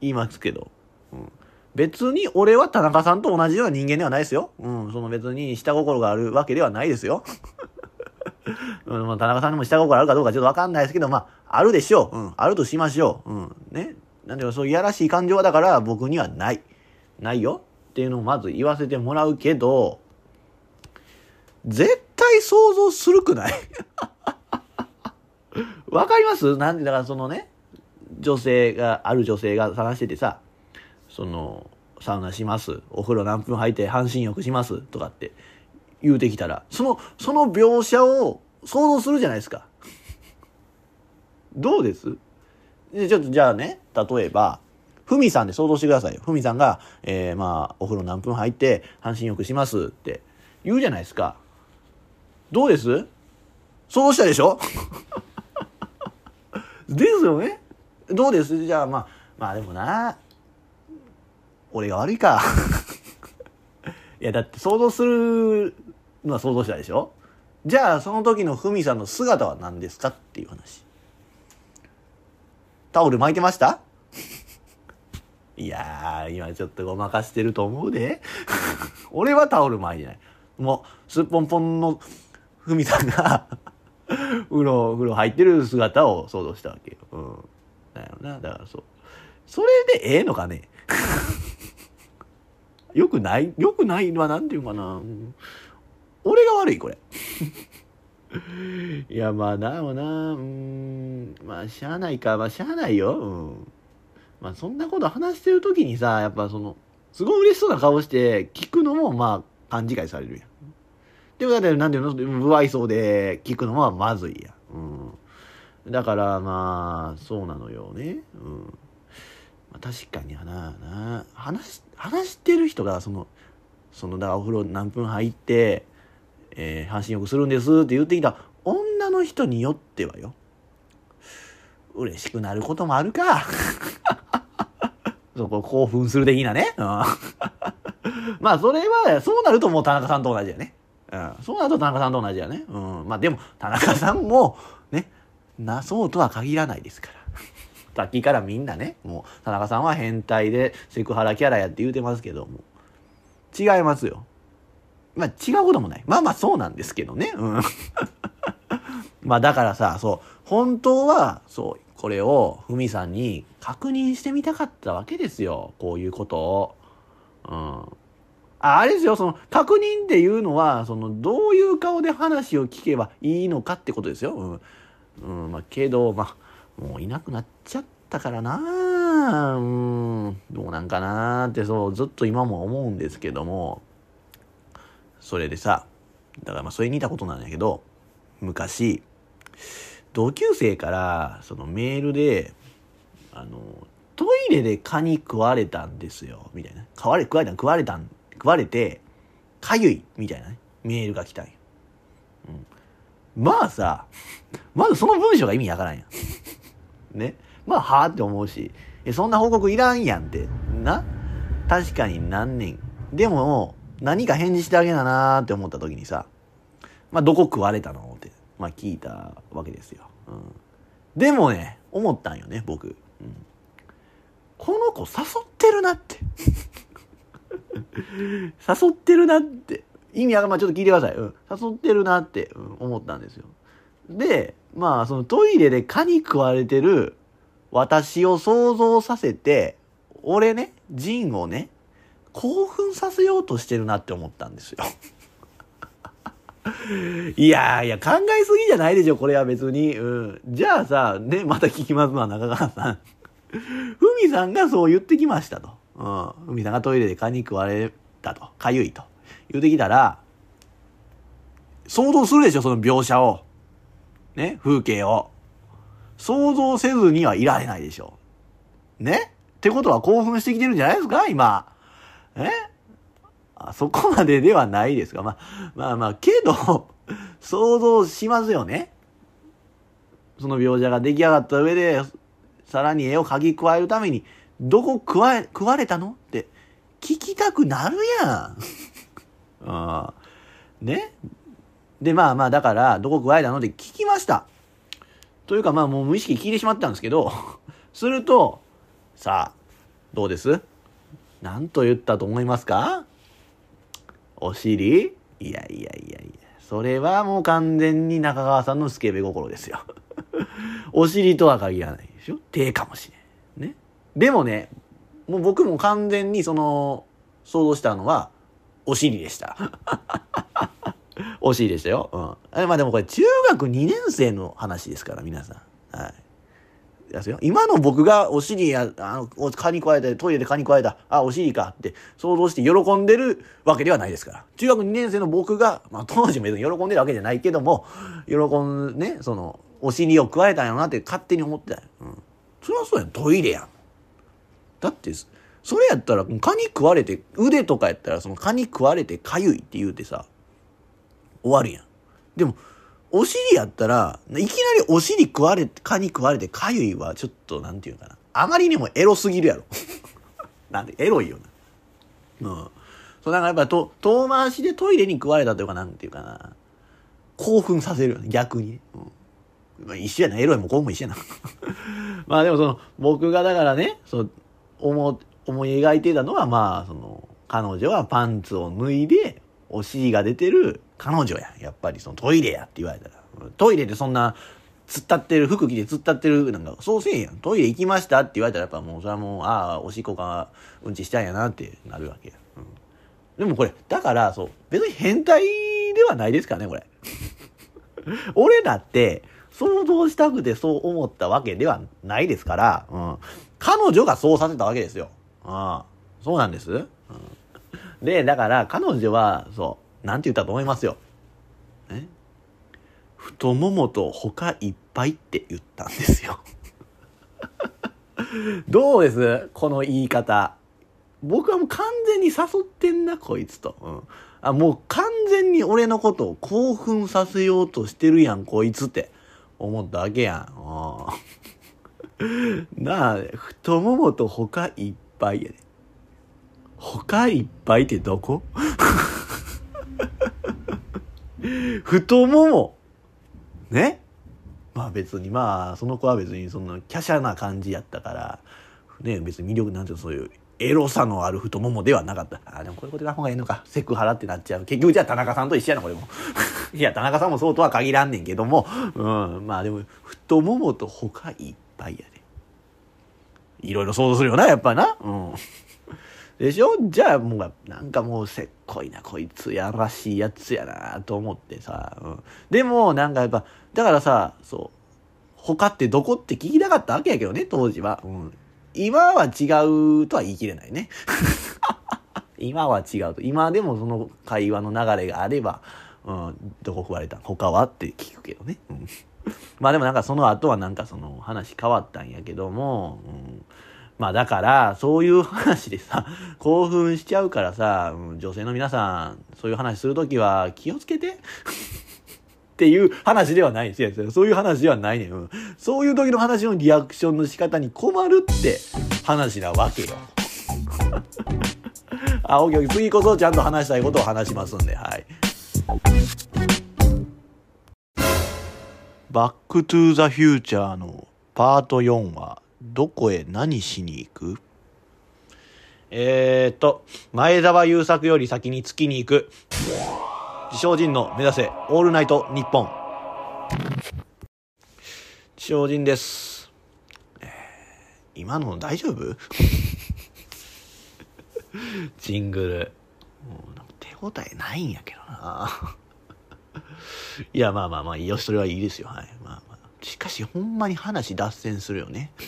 A: 言いますけど。うん。別に俺は田中さんと同じような人間ではないですよ。うん。その別に下心があるわけではないですよ。うん、田中さんにも下心あるかどうかちょっとわかんないですけど、まあ、あるでしょう。うん。あるとしましょう。うん。ね。なんでそういやらしい感情はだから僕にはない。ないよっていうのをまず言わせてもらうけど、絶対想像するくない わかります？なんでだからそのね、女性が、ある女性が探しててさ、その、サウナします。お風呂何分入って半身浴します。とかって言うてきたら、その、その描写を想像するじゃないですか。どうです？でちょっとじゃあね、例えば、ふみさんで想像してください。ふみさんが、えー、まあ、お風呂何分入って、半身浴しますって言うじゃないですか。どうです？想像したでしょ？ですよねどうです？じゃあまあ、まあでもな、俺が悪いか。いや、だって想像するのは想像したでしょ？じゃあその時のふみさんの姿は何ですかっていう話。タオル巻いてました？いやー、今ちょっとごまかしてると思うで。俺はタオル巻いてない。もう、すっぽんぽんのふみさんが風呂、風呂入ってる姿を想像したわけよ。うん。だよな。だからそう。それでええのかね？よくない？よくないのはなんていうかな。俺が悪い、これ。いや、まあ、なもな、うん、まあ、しゃあないか、まあ、しゃあないよ。うん。まあ、そんなこと話してる時にさ、やっぱその、すごい嬉しそうな顔して聞くのも、まあ、勘違いされるやん。でも、だって、なんていうの、不愛想で聞くのはまずいや。うん。だから、まあ、そうなのよね。うん。まあ、確かにはな、な、話、話してる人が、その、その、だお風呂何分入って、えー、半身浴するんですって言ってきた女の人によってはよ。嬉しくなることもあるか。そこ興奮する的なね。うん、まあそれは、そうなるともう田中さんと同じやね。うん、そうなると田中さんと同じやね。うん、まあでも田中さんもね、なそうとは限らないですから。さっきからみんなね、もう田中さんは変態でセクハラキャラやって言うてますけども。違いますよ。まあ違うこともない。まあまあそうなんですけどね。うん。まあだからさ、そう、本当は、そう、これをふみさんに確認してみたかったわけですよ。こういうことを。うん。あれですよ、その、確認っていうのは、その、どういう顔で話を聞けばいいのかってことですよ。うん。うん、まあ、けど、まあ、もういなくなっちゃったからなうん、どうなんかなって、そう、ずっと今も思うんですけども、それでさ、だからまあそれに似たことなんだけど、昔、同級生からそのメールで、あの、トイレで蚊に食われたんですよ、みたいな。食われ、食われた、食われたん、食われて、かゆい、みたいなね、メールが来たんよ。うん。まあさ、まずその文章が意味わからんやん。ね。まあ、はあって思うし、そんな報告いらんやんって。な確かに何年。でも、何か返事してあげななーって思った時にさ、まあ、どこ食われたのって、まあ、聞いたわけですよ。うん。でもね、思ったんよね、僕。うん、この子誘ってるなって 誘ってるなって。意味は、まあちょっと聞いてください。うん。誘ってるなって、うん、思ったんですよ。で、まあそのトイレで蚊に食われてる私を想像させて、俺ね、ジンをね、興奮させようとしてるなって思ったんですよ。いやいや、考えすぎじゃないでしょ、これは別に。うん。じゃあさ、ね、また聞きますわ、中川さん。ふみさんがそう言ってきましたと。うん。ふみさんがトイレで蚊に食われたと。かゆいと。言ってきたら、想像するでしょ、その描写を。ね、風景を。想像せずにはいられないでしょ。ね？ってことは興奮してきてるんじゃないですか今。え？あそこまでではないですが、まあ、まあまあ、けど、想像しますよね。その描写が出来上がった上で、さらに絵を描き加えるために、どこ食わえ、食われたの？って聞きたくなるやん。あね？で、まあまあ、だから、どこ加えたの？って聞きました。というか、まあもう無意識聞いてしまったんですけど、すると、さあ、どうです？何と言ったと思いますか？お尻？いやいやいやいや。それはもう完全に中川さんのスケベ心ですよ。お尻とは限らないでしょ？手かもしれん。でもね、もう僕も完全にその、想像したのは、お尻でした。お尻でしたよ。うん。まあでもこれ中学2年生の話ですから、皆さん。はい。ですよ。今の僕がお尻や、あの、蚊に加えて、トイレで蚊に加えた、あ、お尻かって想像して喜んでるわけではないですから。中学2年生の僕が、まあ当時も別に喜んでるわけじゃないけども、喜ん、ね、その、お尻を加えたんやろなって勝手に思ってた。うん。それはそうやん、トイレやん。だって、それやったら、蚊に食われて、腕とかやったら、その蚊に食われて痒いって言うてさ、終わるやん。でも、お尻やったら、いきなりお尻食われて、蚊に食われて、かゆいはちょっと、なんていうかな。あまりにもエロすぎるやろ。なんで、エロいよな。うん。そう、だかやっぱと、遠回しでトイレに食われたというか、なんていうかな。興奮させるよね、逆に。うん。まあ、一緒やな、エロいも興奮一緒やな。まあでもその、僕がだからね、そう、思、思い描いてたのは、まあ、その、彼女はパンツを脱いで、お尻が出てる彼女ややっぱりそのトイレやって言われたら。トイレでそんな突っ立ってる服着て突っ立ってるなんかそうせえやん。トイレ行きましたって言われたらやっぱもうそれはもうああおしっこかうんちしたんやなってなるわけや、うん、でもこれだからそう別に変態ではないですからねこれ。俺だって想像したくてそう思ったわけではないですから、うん、彼女がそうさせたわけですよ。ああそうなんです？うん、で、だから彼女は、そう、なんて言ったと思いますよ。え？太ももと他いっぱいって言ったんですよ。どうです？この言い方。僕はもう完全に誘ってんな、こいつと。うん、あもう完全に俺のことを興奮させようとしてるやん、こいつって思ったわけやん。なあ、太ももと他いっぱいやで。他いっぱいってどこ？太もも。ね？まあ別にまあ、その子は別にそんな華奢な感じやったから、ね、別に魅力なんていうそういうエロさのある太ももではなかった。あ、でもこういうことが方がいいのか。セクハラってなっちゃう。結局じゃあ田中さんと一緒やな、これも。いや、田中さんもそうとは限らんねんけども、うん、まあでも、太ももと他いっぱいやで。いろいろ想像するよな、やっぱな。うん。でしょ？じゃあもうなんかもうせっこいなこいつやらしいやつやなと思ってさ、うん、でもなんかやっぱだからさそう。他ってどこって聞きたかったわけやけどね当時は、うん、今は違うとは言い切れないね。今は違うと。今でもその会話の流れがあれば、うん、どこ食われた他は？って聞くけどね、うん、まあでもなんかその後はなんかその話変わったんやけども、うんまあだから、そういう話でさ、興奮しちゃうからさ、女性の皆さん、そういう話するときは気をつけて っていう話ではないですよ。そういう話ではないねうん。そういう時の話のリアクションの仕方に困るって話なわけよ。あ、オッケーオッケー。次こそちゃんと話したいことを話しますんで、はい。バックトゥーザフューチャーのパート4は、どこへ何しに行く？えー、っと、前澤友作より先に月に行く。自称・仁の目指せ、オールナイトニッポン。自称人です。えー今の大丈夫？ジングル。もう手応えないんやけどな。いや、まあまあまあ、よし、それはいいですよ。はい。まあまあ。しかし、ほんまに話脱線するよね。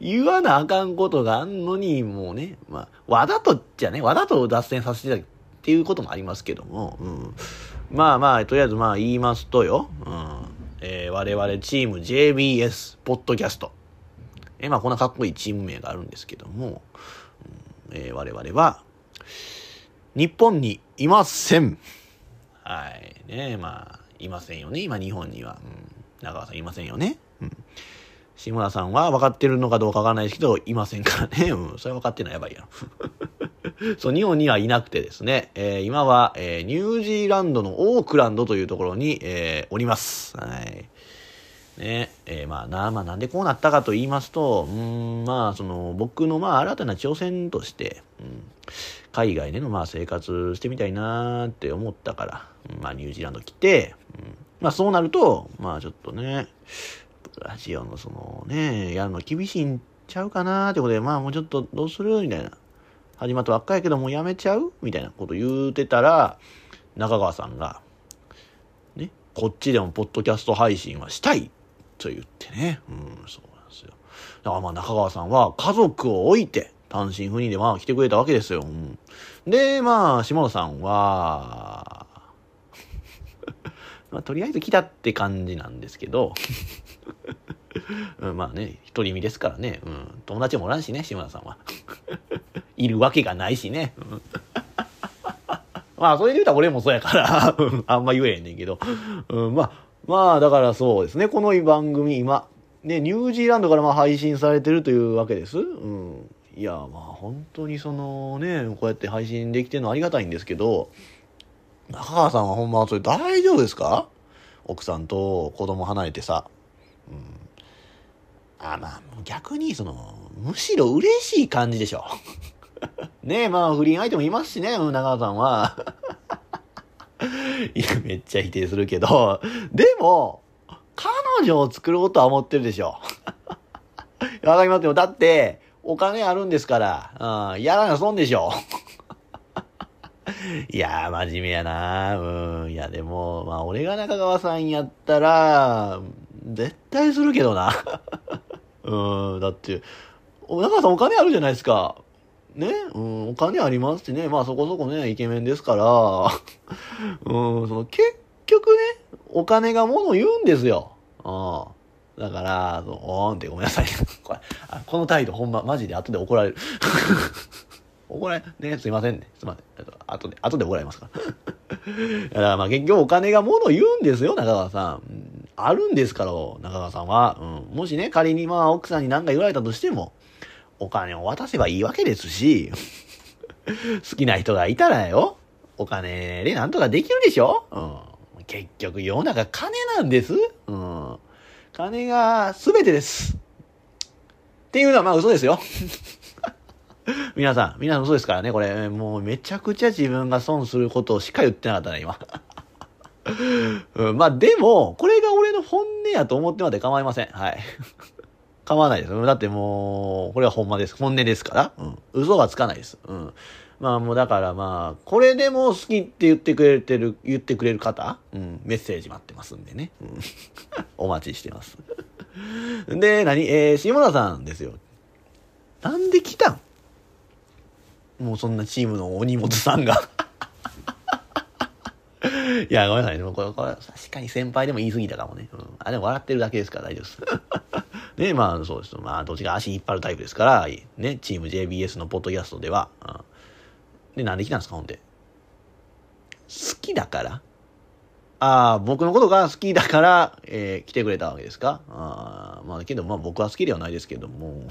A: 言わなあかんことがあんのに、もうね、まあ、わざとっちゃね、わざと脱線させてたっていうこともありますけども、うん。まあまあ、とりあえずまあ言いますとよ、うん。えー我々チーム JBS ポッドキャスト。えーまあこんなかっこいいチーム名があるんですけども、うんえー我々は、日本にいません。はい。ねまあ、いませんよね。今日本には。うん。中川さんいませんよね。うん。志村さんは分かってるのかどうかわからないですけど、いませんからね。うん。それ分かってないやばいやろ。そう、日本にはいなくてですね、えー今は、えーニュージーランドのオークランドというところに、えーおります。はい。ね、えーまあな、まあなんでこうなったかと言いますと、うん、まあその、僕のまあ新たな挑戦として、うん、海外でのまあ生活してみたいなって思ったから、まあニュージーランド来て、うん、まあそうなると、まあちょっとね、ラジオのそのね、やるの厳しいんちゃうかなってことで、まあもうちょっとどうするみたいな。始まったばっかやけどもうやめちゃう？みたいなこと言うてたら、中川さんが、ね、こっちでもポッドキャスト配信はしたいと言ってね。うん、そうなんですよ。だからまあ中川さんは家族を置いて単身赴任でまあ来てくれたわけですよ。うん、で、まあ、下野さんは、まあとりあえず来たって感じなんですけど、うん、まあね、独り身ですからね、うん、友達もおらんしね、志村さんは。いるわけがないしね。まあ、それで言うたら俺もそうやから、あんま言えへんねんけど。うん、まあ、まあ、だからそうですね、この番組今、ね、ニュージーランドからまあ配信されてるというわけです。うん。いや、まあ、本当にそのね、こうやって配信できてるのありがたいんですけど、中川さんはほんまそれ大丈夫ですか？奥さんと子供離れてさ。うん。あ、まあ、逆にその、むしろ嬉しい感じでしょ。ねえ、まあ、不倫相手もいますしね、うん中川さんは。いや、めっちゃ否定するけど、でも、彼女を作ろうとは思ってるでしょ。わかりますよ。だって、お金あるんですから、うん、やらな損でしょ。いやー、真面目やなうん。いや、でも、まあ、俺が中川さんやったら、絶対するけどな。うん、だって、中川さんお金あるじゃないですか。ね、うん、お金ありますしね、まあそこそこね、イケメンですから、うん、その結局ね、お金がもの言うんですよ。うん。だから、おーんってごめんなさい。これあこの態度ほんま、マジで後で怒られる。怒られ、ね、すいませんね。すいません。えっと後で、後で怒られますから。だからまあ結局お金がもの言うんですよ、中川さん。うんあるんですから、中川さんは。うん、もしね、仮にまあ奥さんに何か言われたとしても、お金を渡せばいいわけですし、好きな人がいたらよ、お金でなんとかできるでしょ？うん。結局世の中金なんですうん。金が全てです。っていうのはまあ嘘ですよ。皆さん、皆さん嘘ですからね、これ、もうめちゃくちゃ自分が損することをしか言ってなかったね、今。うん、まあでも、これが俺の本音やと思ってまで構いません。はい。構わないです。だってもう、これはほんまです。本音ですから。うん。嘘がつかないです。うん。まあもうだからまあ、これでも好きって言ってくれてる、言ってくれる方、うん、メッセージ待ってますんでね。うん、お待ちしてます。で、何？えー、下田さんですよ。なんで来たん？もうそんなチームの鬼本さんが。いや、ごめんなさいね。これ、これ、確かに先輩でも言い過ぎたかもね。うん。あ、でも笑ってるだけですから大丈夫です。ね、まあそうです。まあ、どっちが足引っ張るタイプですから、ね、チーム JBS のポッドキャストでは。うん、で、なんで来たんですか、ほんで。好きだからああ、僕のことが好きだから、えー来てくれたわけですか？ああ、まあ、けど、まあ僕は好きではないですけども。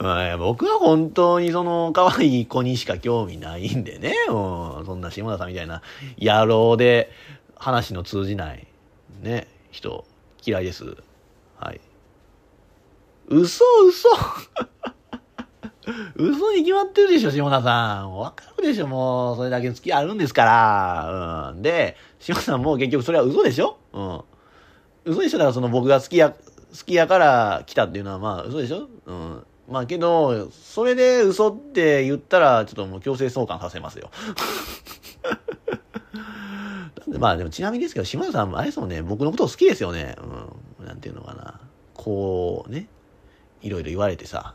A: まあ僕は本当にその可愛い子にしか興味ないんでね、うん、そんな下田さんみたいな野郎で話の通じないね、人嫌いです。はい。嘘嘘 嘘に決まってるでしょ、下田さん。わかるでしょ、もう。それだけ付き合うんですから。うん。で、下田さんも結局それは嘘でしょ？うん。嘘でしょだからその僕が好きや、好きやから来たっていうのはまあ嘘でしょ？うん。まあけど、それで嘘って言ったら、ちょっともう強制送還させますよ。まあでもちなみにですけど、島田さんも、あれですもんね、僕のこと好きですよね。うん。なんていうのかな。こうね、いろいろ言われてさ、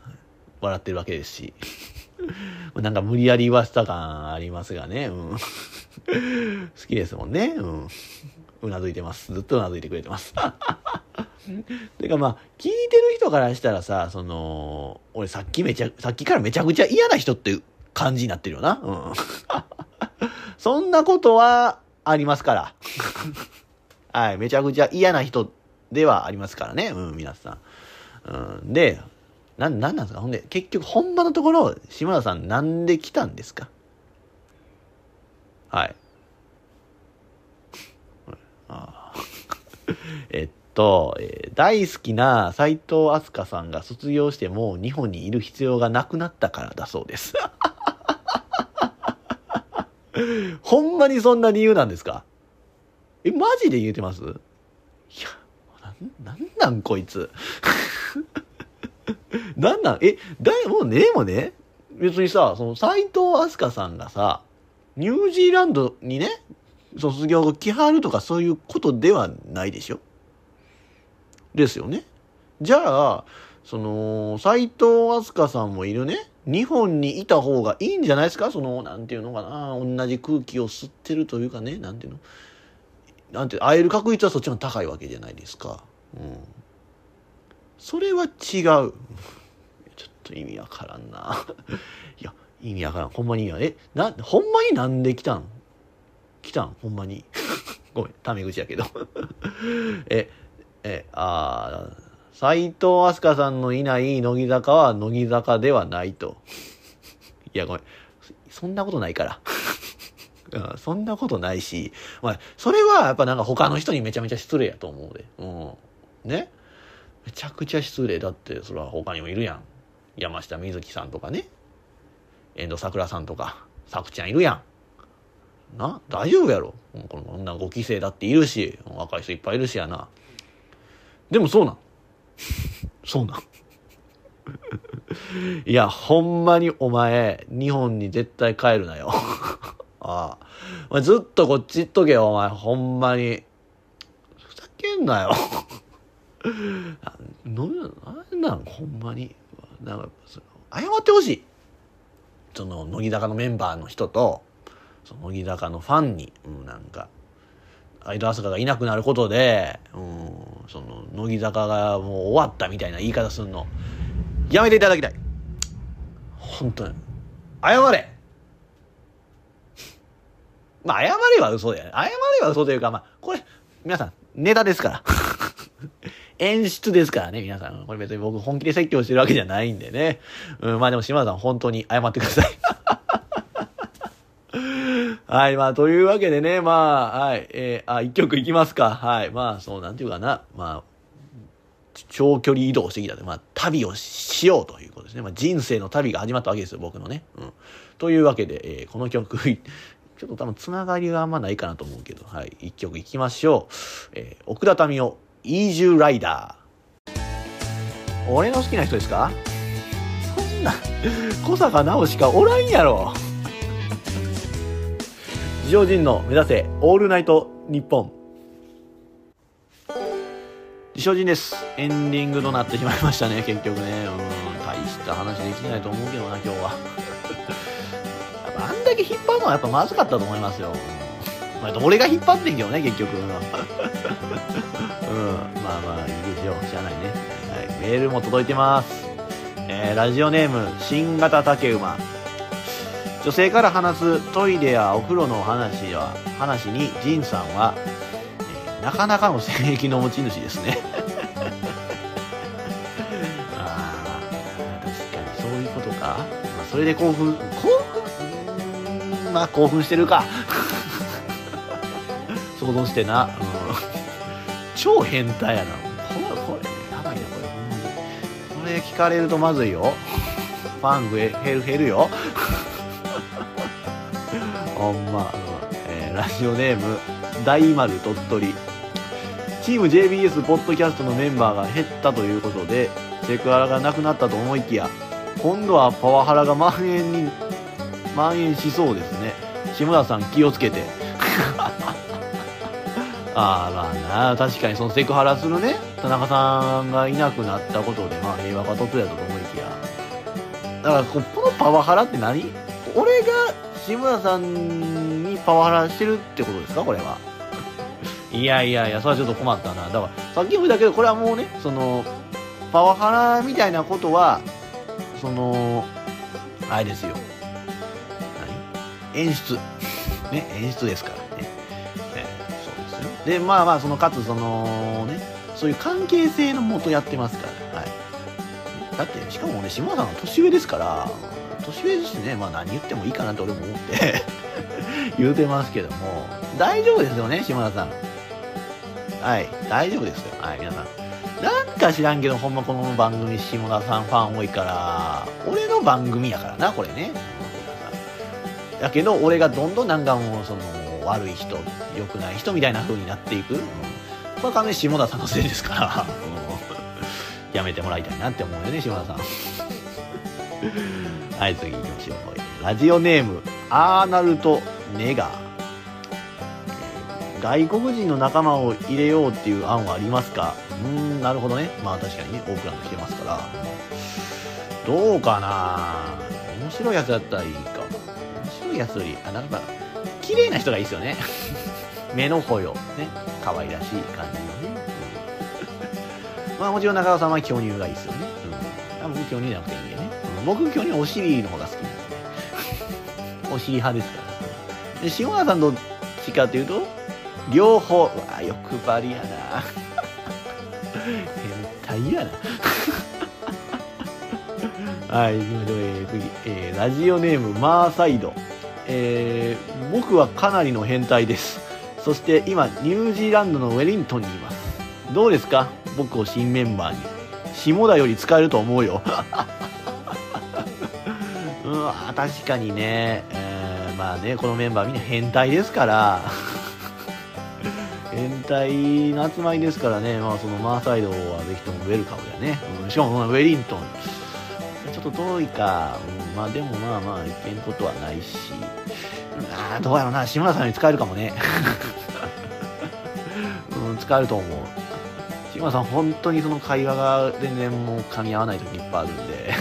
A: 笑ってるわけですし。なんか無理やり言わせた感ありますがね。うん。好きですもんね。うん。うなずいてます。ずっとうなずいてくれてます。てかまあ、聞いてる人からしたらさ、その、俺さっきめちゃ、さっきからめちゃくちゃ嫌な人って感じになってるよな。うん。そんなことはありますから。はい、めちゃくちゃ嫌な人ではありますからね。うん、皆さん。うん、で、な、なんなんですか？ほんで、結局本場のところ、島田さんなんで来たんですか？はい。えっと、えー、大好きな斎藤飛鳥さんが卒業しても日本にいる必要がなくなったからだそうです。ほんまにそんな理由なんですか？え、マジで言うてます？いや、なん、なんなんこいつ？なんなん？え、だい、もうね、でもね、別にさ、その斎藤飛鳥さんがさ、ニュージーランドにね、卒業後来はるとかそういうことではないでしょ？ですよね。じゃあ、その、斎藤飛鳥さんもいるね、日本にいた方がいいんじゃないですか？その、なんていうのかな、同じ空気を吸ってるというかね、なんていうの？なんて、会える確率はそっちの高いわけじゃないですか。うん。それは違う。ちょっと意味わからんな。いや、意味わからん。ほんまに意味わからん。え、な、ほんまになんで来たん？来たん？ほんまに？ごめん、タメ口やけど。え、え、ああ、斎藤飛鳥さんのいない乃木坂は乃木坂ではないと。いや、ごめん。そんなことないから。うん、そんなことないし、まあ、それはやっぱなんか他の人にめちゃめちゃ失礼やと思うで。うん。ね？めちゃくちゃ失礼だって、それは他にもいるやん。山下美月さんとかね。遠藤桜さんとか、さくちゃんいるやん。な大丈夫やろこんなご期生だっているし、若い人いっぱいいるしやな。でもそうなん。そうなん。いや、ほんまにお前、日本に絶対帰るなよ。ああ。ずっとこっち行っとけよ、お前。ほんまに。ふざけんなよ。なんなんほんまに。なんかその、謝ってほしい。その、乃木坂のメンバーの人と、その乃木坂のファンに、うん、なんか、相田飛鳥がいなくなることで、うん、その、乃木坂がもう終わったみたいな言い方すんの、やめていただきたい。本当に。謝れ まあ、謝れは嘘だよね。謝れは嘘というか、まあ、これ、皆さん、ネタですから。演出ですからね、皆さん。これ別に僕本気で説教してるわけじゃないんでね。うん、まあでも島田さん本当に謝ってください。はい、まあ、というわけでね、まあ、はい、えー、あ、一曲いきますか。はい、まあ、そう、なんていうかな、まあ、長距離移動してきたで、まあ、旅をしようということですね。まあ、人生の旅が始まったわけですよ、僕のね。うん。というわけで、えー、この曲、ちょっと多分つながりがあんまないかなと思うけど、はい、一曲いきましょう。えー、奥田民生、イージュライダー。俺の好きな人ですか？そんな、小坂直しかおらんやろ。自称人の目指せオールナイト日本自称人です。エンディングとなってしまいましたね結局ね。うん大した話できないと思うけどな今日は。あんだけ引っ張るのはやっぱまずかったと思いますよ、まあ、俺が引っ張ってんけどね結局 うんまあまあいいでしょう。しゃあないね、はい、メールも届いてます。えー、ラジオネーム新型竹馬。女性から話すトイレやお風呂の話は話にジンさんは、えー、なかなかの性癖の持ち主ですね。ああまあ、それで興奮、興奮？まあ興奮してるか。想像してな。うん、超変態やな。これ、これ、やばいな、これ、ほんまに。これ聞かれるとまずいよ。ファン増え、減る、減るよ。ほんま、えー、ラジオネーム、大丸鳥取。チーム JBS ポッドキャストのメンバーが減ったということで、セクハラがなくなったと思いきや、今度はパワハラが蔓延に、蔓延しそうですね。下田さん気をつけて。ああまあな確かにそのセクハラするね。田中さんがいなくなったことでまあ平和が突やと思いきや。だからこのパワハラって何？俺が志村さんにパワハラしてるってことですか？これは。いやいやいやそれはちょっと困ったな。だからさっきも言ったけどこれはもうねそのパワハラみたいなことはそのあれですよ。何？演出。ね演出ですからでまあまあそのかつそのねそういう関係性のもとやってますから、はい、だってしかもね下田さんは年上ですから年上ですしねまあ何言ってもいいかなと俺も思って 言うてますけども大丈夫ですよね下田さん。はい大丈夫ですよ。はい皆さん。なんか知らんけどほんまこの番組下田さんファン多いから俺の番組やからなこれね。だけど俺がどんどんなんかもうその悪い人良くない人みたいな風になっていく、うん、これは完全に下田さんのせいですから、やめてもらいたいなって思うよね下田さん。はい次行きましょう。ラジオネームアーナルト・ネガー。外国人の仲間を入れようっていう案はありますか？うーんなるほどね。まあ確かにねオークランド来てますから。どうかな？面白いやつだったらいいか面白いやつよりあなんか綺麗な人がいいですよね。目の保養。ね。可愛らしい感じのね、うん、まあもちろん中川さんは巨乳がいいですよね、うん、僕巨乳じゃなくていいんでね、うん、僕巨乳お尻の方が好きなんで、ね、お尻派ですから。で塩川さんどっちかというと両方。うわ欲張りやな。変態やな。はい、行きましょう。えー、次、えー、ラジオネーム、マーサイド。えー、僕はかなりの変態です。そして今ニュージーランドのウェリントンにいます。どうですか？僕を新メンバーに。下田より使えると思うよ。うん確かにね、えー、まあねこのメンバーみんな変態ですから。変態の集まりですからね、まあ、そのマーサイドはぜひともウェルカムだね、うん、しかもウェリントン。ちょっと遠いか、うん、まあでもまあまあ行けんことはないし、あどうやろうな、志村さんに使えるかもね。うん、使えると思う。志村さん、本当にその会話が全然もう噛み合わない時いっぱいあるんで、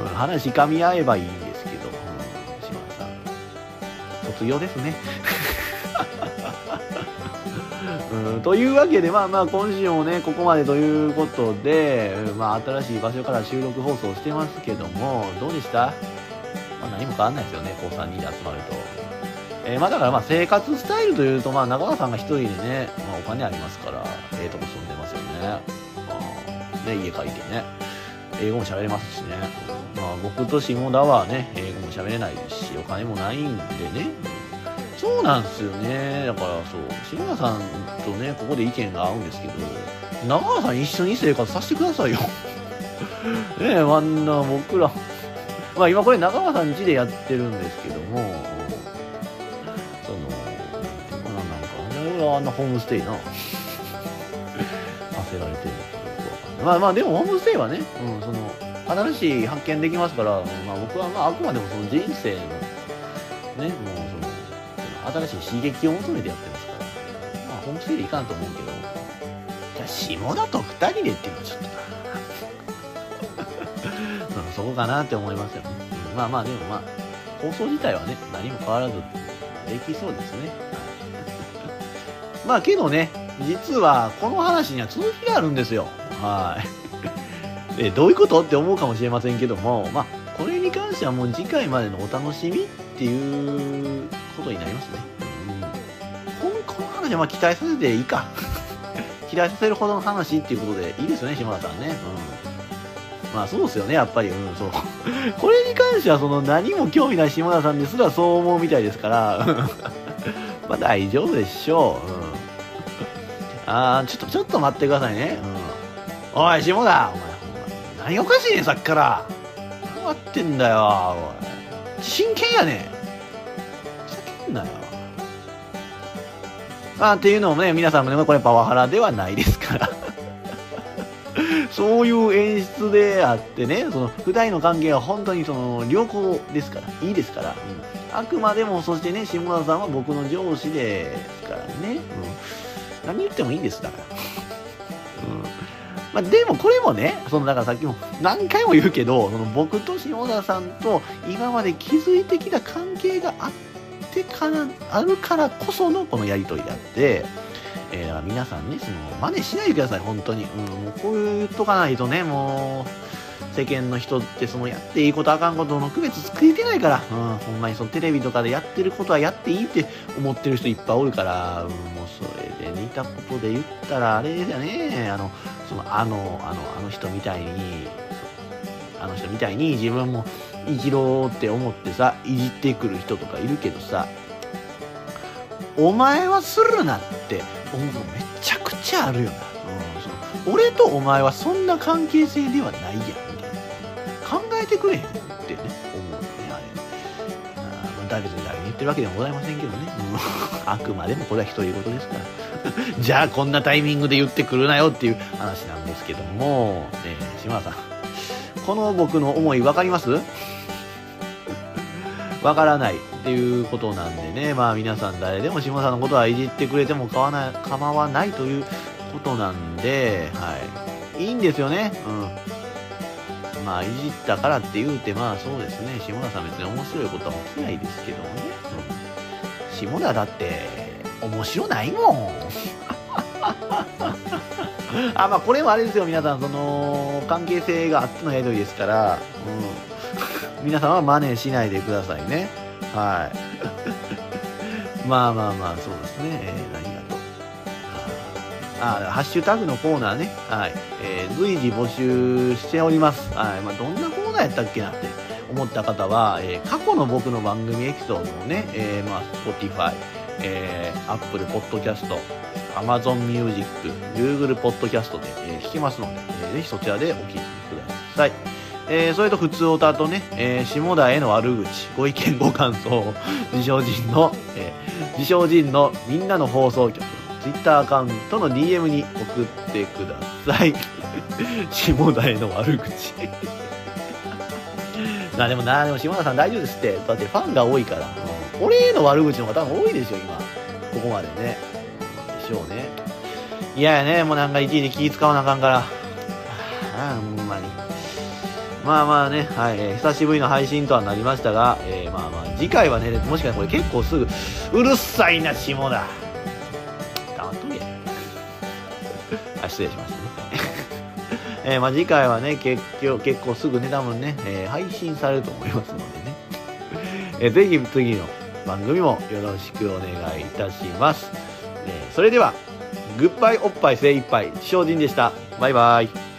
A: うん、話噛み合えばいいんですけど、うん、志村さん、卒業ですね。うん、というわけで、まあまあ今週もね、ここまでということで、まあ新しい場所から収録放送してますけども、どうでした？まあ何も変わんないですよね、高3人で集まると。えー、まあだからまあ生活スタイルというと、まあ中川さんが一人でね、まあお金ありますから、ええとこ住んでますよね。あね、家借りてね。英語も喋れますしね。まあ僕と下田はね、英語も喋れないですし、お金もないんでね、そうなんですよね。だからそう、志村さんとね、ここで意見が合うんですけど、長川さん一緒に生活させてくださいよ。ねえ、あんな僕ら、まあ今これ長川さん家でやってるんですけども、その、まあなんか、俺はあんなホームステイな、させられてるのかまあまあでもホームステイはね、うん、その、新しい発見できますから、まあ僕はまああくまでもその人生の、ね、もう、新しい刺激を求めてやってますから、まあ、ホームステイでいかなと思うけど、じゃあ、下田と2人でっていうのはちょっとな。うん、そこかなって思いますよね。うん、まあまあ、でもまあ、放送自体はね、何も変わらずできそうですね。まあけどね、実はこの話には続きがあるんですよ。はい。え、どういうことって思うかもしれませんけども、まあ、これに関してはもう次回までのお楽しみっていうことになりますね。うん。この話はまあ期待させていいか。期待させるほどの話っていうことでいいですよね、島田さんね。うんまあそうですよね、やっぱり。うん、そう。これに関しては、その何も興味ない下田さんですらそう思うみたいですから、まあ大丈夫でしょう。うん。あー、ちょっと、ちょっと待ってくださいね。うん。おい、下田、お前、何おかしいね、さっきから。何やってんだよ、おい。真剣やねん。なよ。あっていうのもね、皆さんもね、これパワハラではないですから。そういう演出であってね、その二人の関係は本当にその良好ですから、いいですから、うん、あくまでもそしてね、下田さんは僕の上司ですからね、うん、何言ってもいいです、だから。まあ、でもこれもね、そのだからさっきも何回も言うけど、その僕と下田さんと今まで築いてきた関係があってから、あるからこそのこのやりとりであって、えー、皆さんね、その、真似しないでください、本当に。うん、もうこういうとかないとね、もう、世間の人ってそのやっていいことあかんことの区別つけてないから、うん、ほんまにそのテレビとかでやってることはやっていいって思ってる人いっぱいおるから、うん、もうそれで似たことで言ったらあれじゃね。あの、その、あの、あの、あの人みたいに、あの人みたいに自分もいじろうって思ってさ、いじってくる人とかいるけどさ、お前はするなって思うのめちゃくちゃあるよな、うん、その俺とお前はそんな関係性ではないやんみたいな。考えてくれへんってね思うねあれ。あ誰と誰に言ってるわけではございませんけどね、うん、あくまでもこれは独り言ですから。じゃあこんなタイミングで言ってくるなよっていう話なんですけども、ね、島田さん。この僕の思い分かります？わからないっていうことなんでね、まあ皆さん誰でも下さんのことはいじってくれても構わない構わないということなんで、はい。いいんですよね。うん。まあ、いじったからって言うて、まあそうですね、下田さん別に面白いことは起きないですけどもね。うん、下田だって、面白ないもん。あ、まあこれもあれですよ、皆さん、その、関係性があってのやりとりですから、うん。皆さんは真似しないでくださいね。はい。まあまあまあ、そうですね。えー、何がと。あ、ハッシュタグのコーナーね。はい。えー、随時募集しております。はい。まあ、どんなコーナーやったっけなって思った方は、えー、過去の僕の番組エピソードをね、えー、まあ、Spotify、えー、Apple Podcast、Amazon Music、Google Podcast で、えー、弾きますので、えー、ぜひそちらでお聴きください。えー、それと普通歌とね、えー、下田への悪口、ご意見ご感想、自称人の、えー、自称人のみんなの放送局、ツイッターアカウントの DM に送ってください。下田への悪口。な、でもな、でも下田さん大丈夫ですって。だってファンが多いから。俺への悪口の方が多分多いでしょ、今。ここまでね。でしょうね。いややね、もうなんか一時に気使わなあかんから。ああ、ほんまに。まあまあね、はい、えー、久しぶりの配信とはなりましたが、えー、まあまあ、次回はね、もしかしたらこれ結構すぐ、うるさいな、下だ。黙っとけ。あ、失礼しましたね。えー、まあ次回はね、結局、結構すぐね、多分ね、えー、配信されると思いますのでね。えー、ぜひ次の番組もよろしくお願いいたします。それでは、グッバイおっぱい精一杯、精進でした。バイバイ。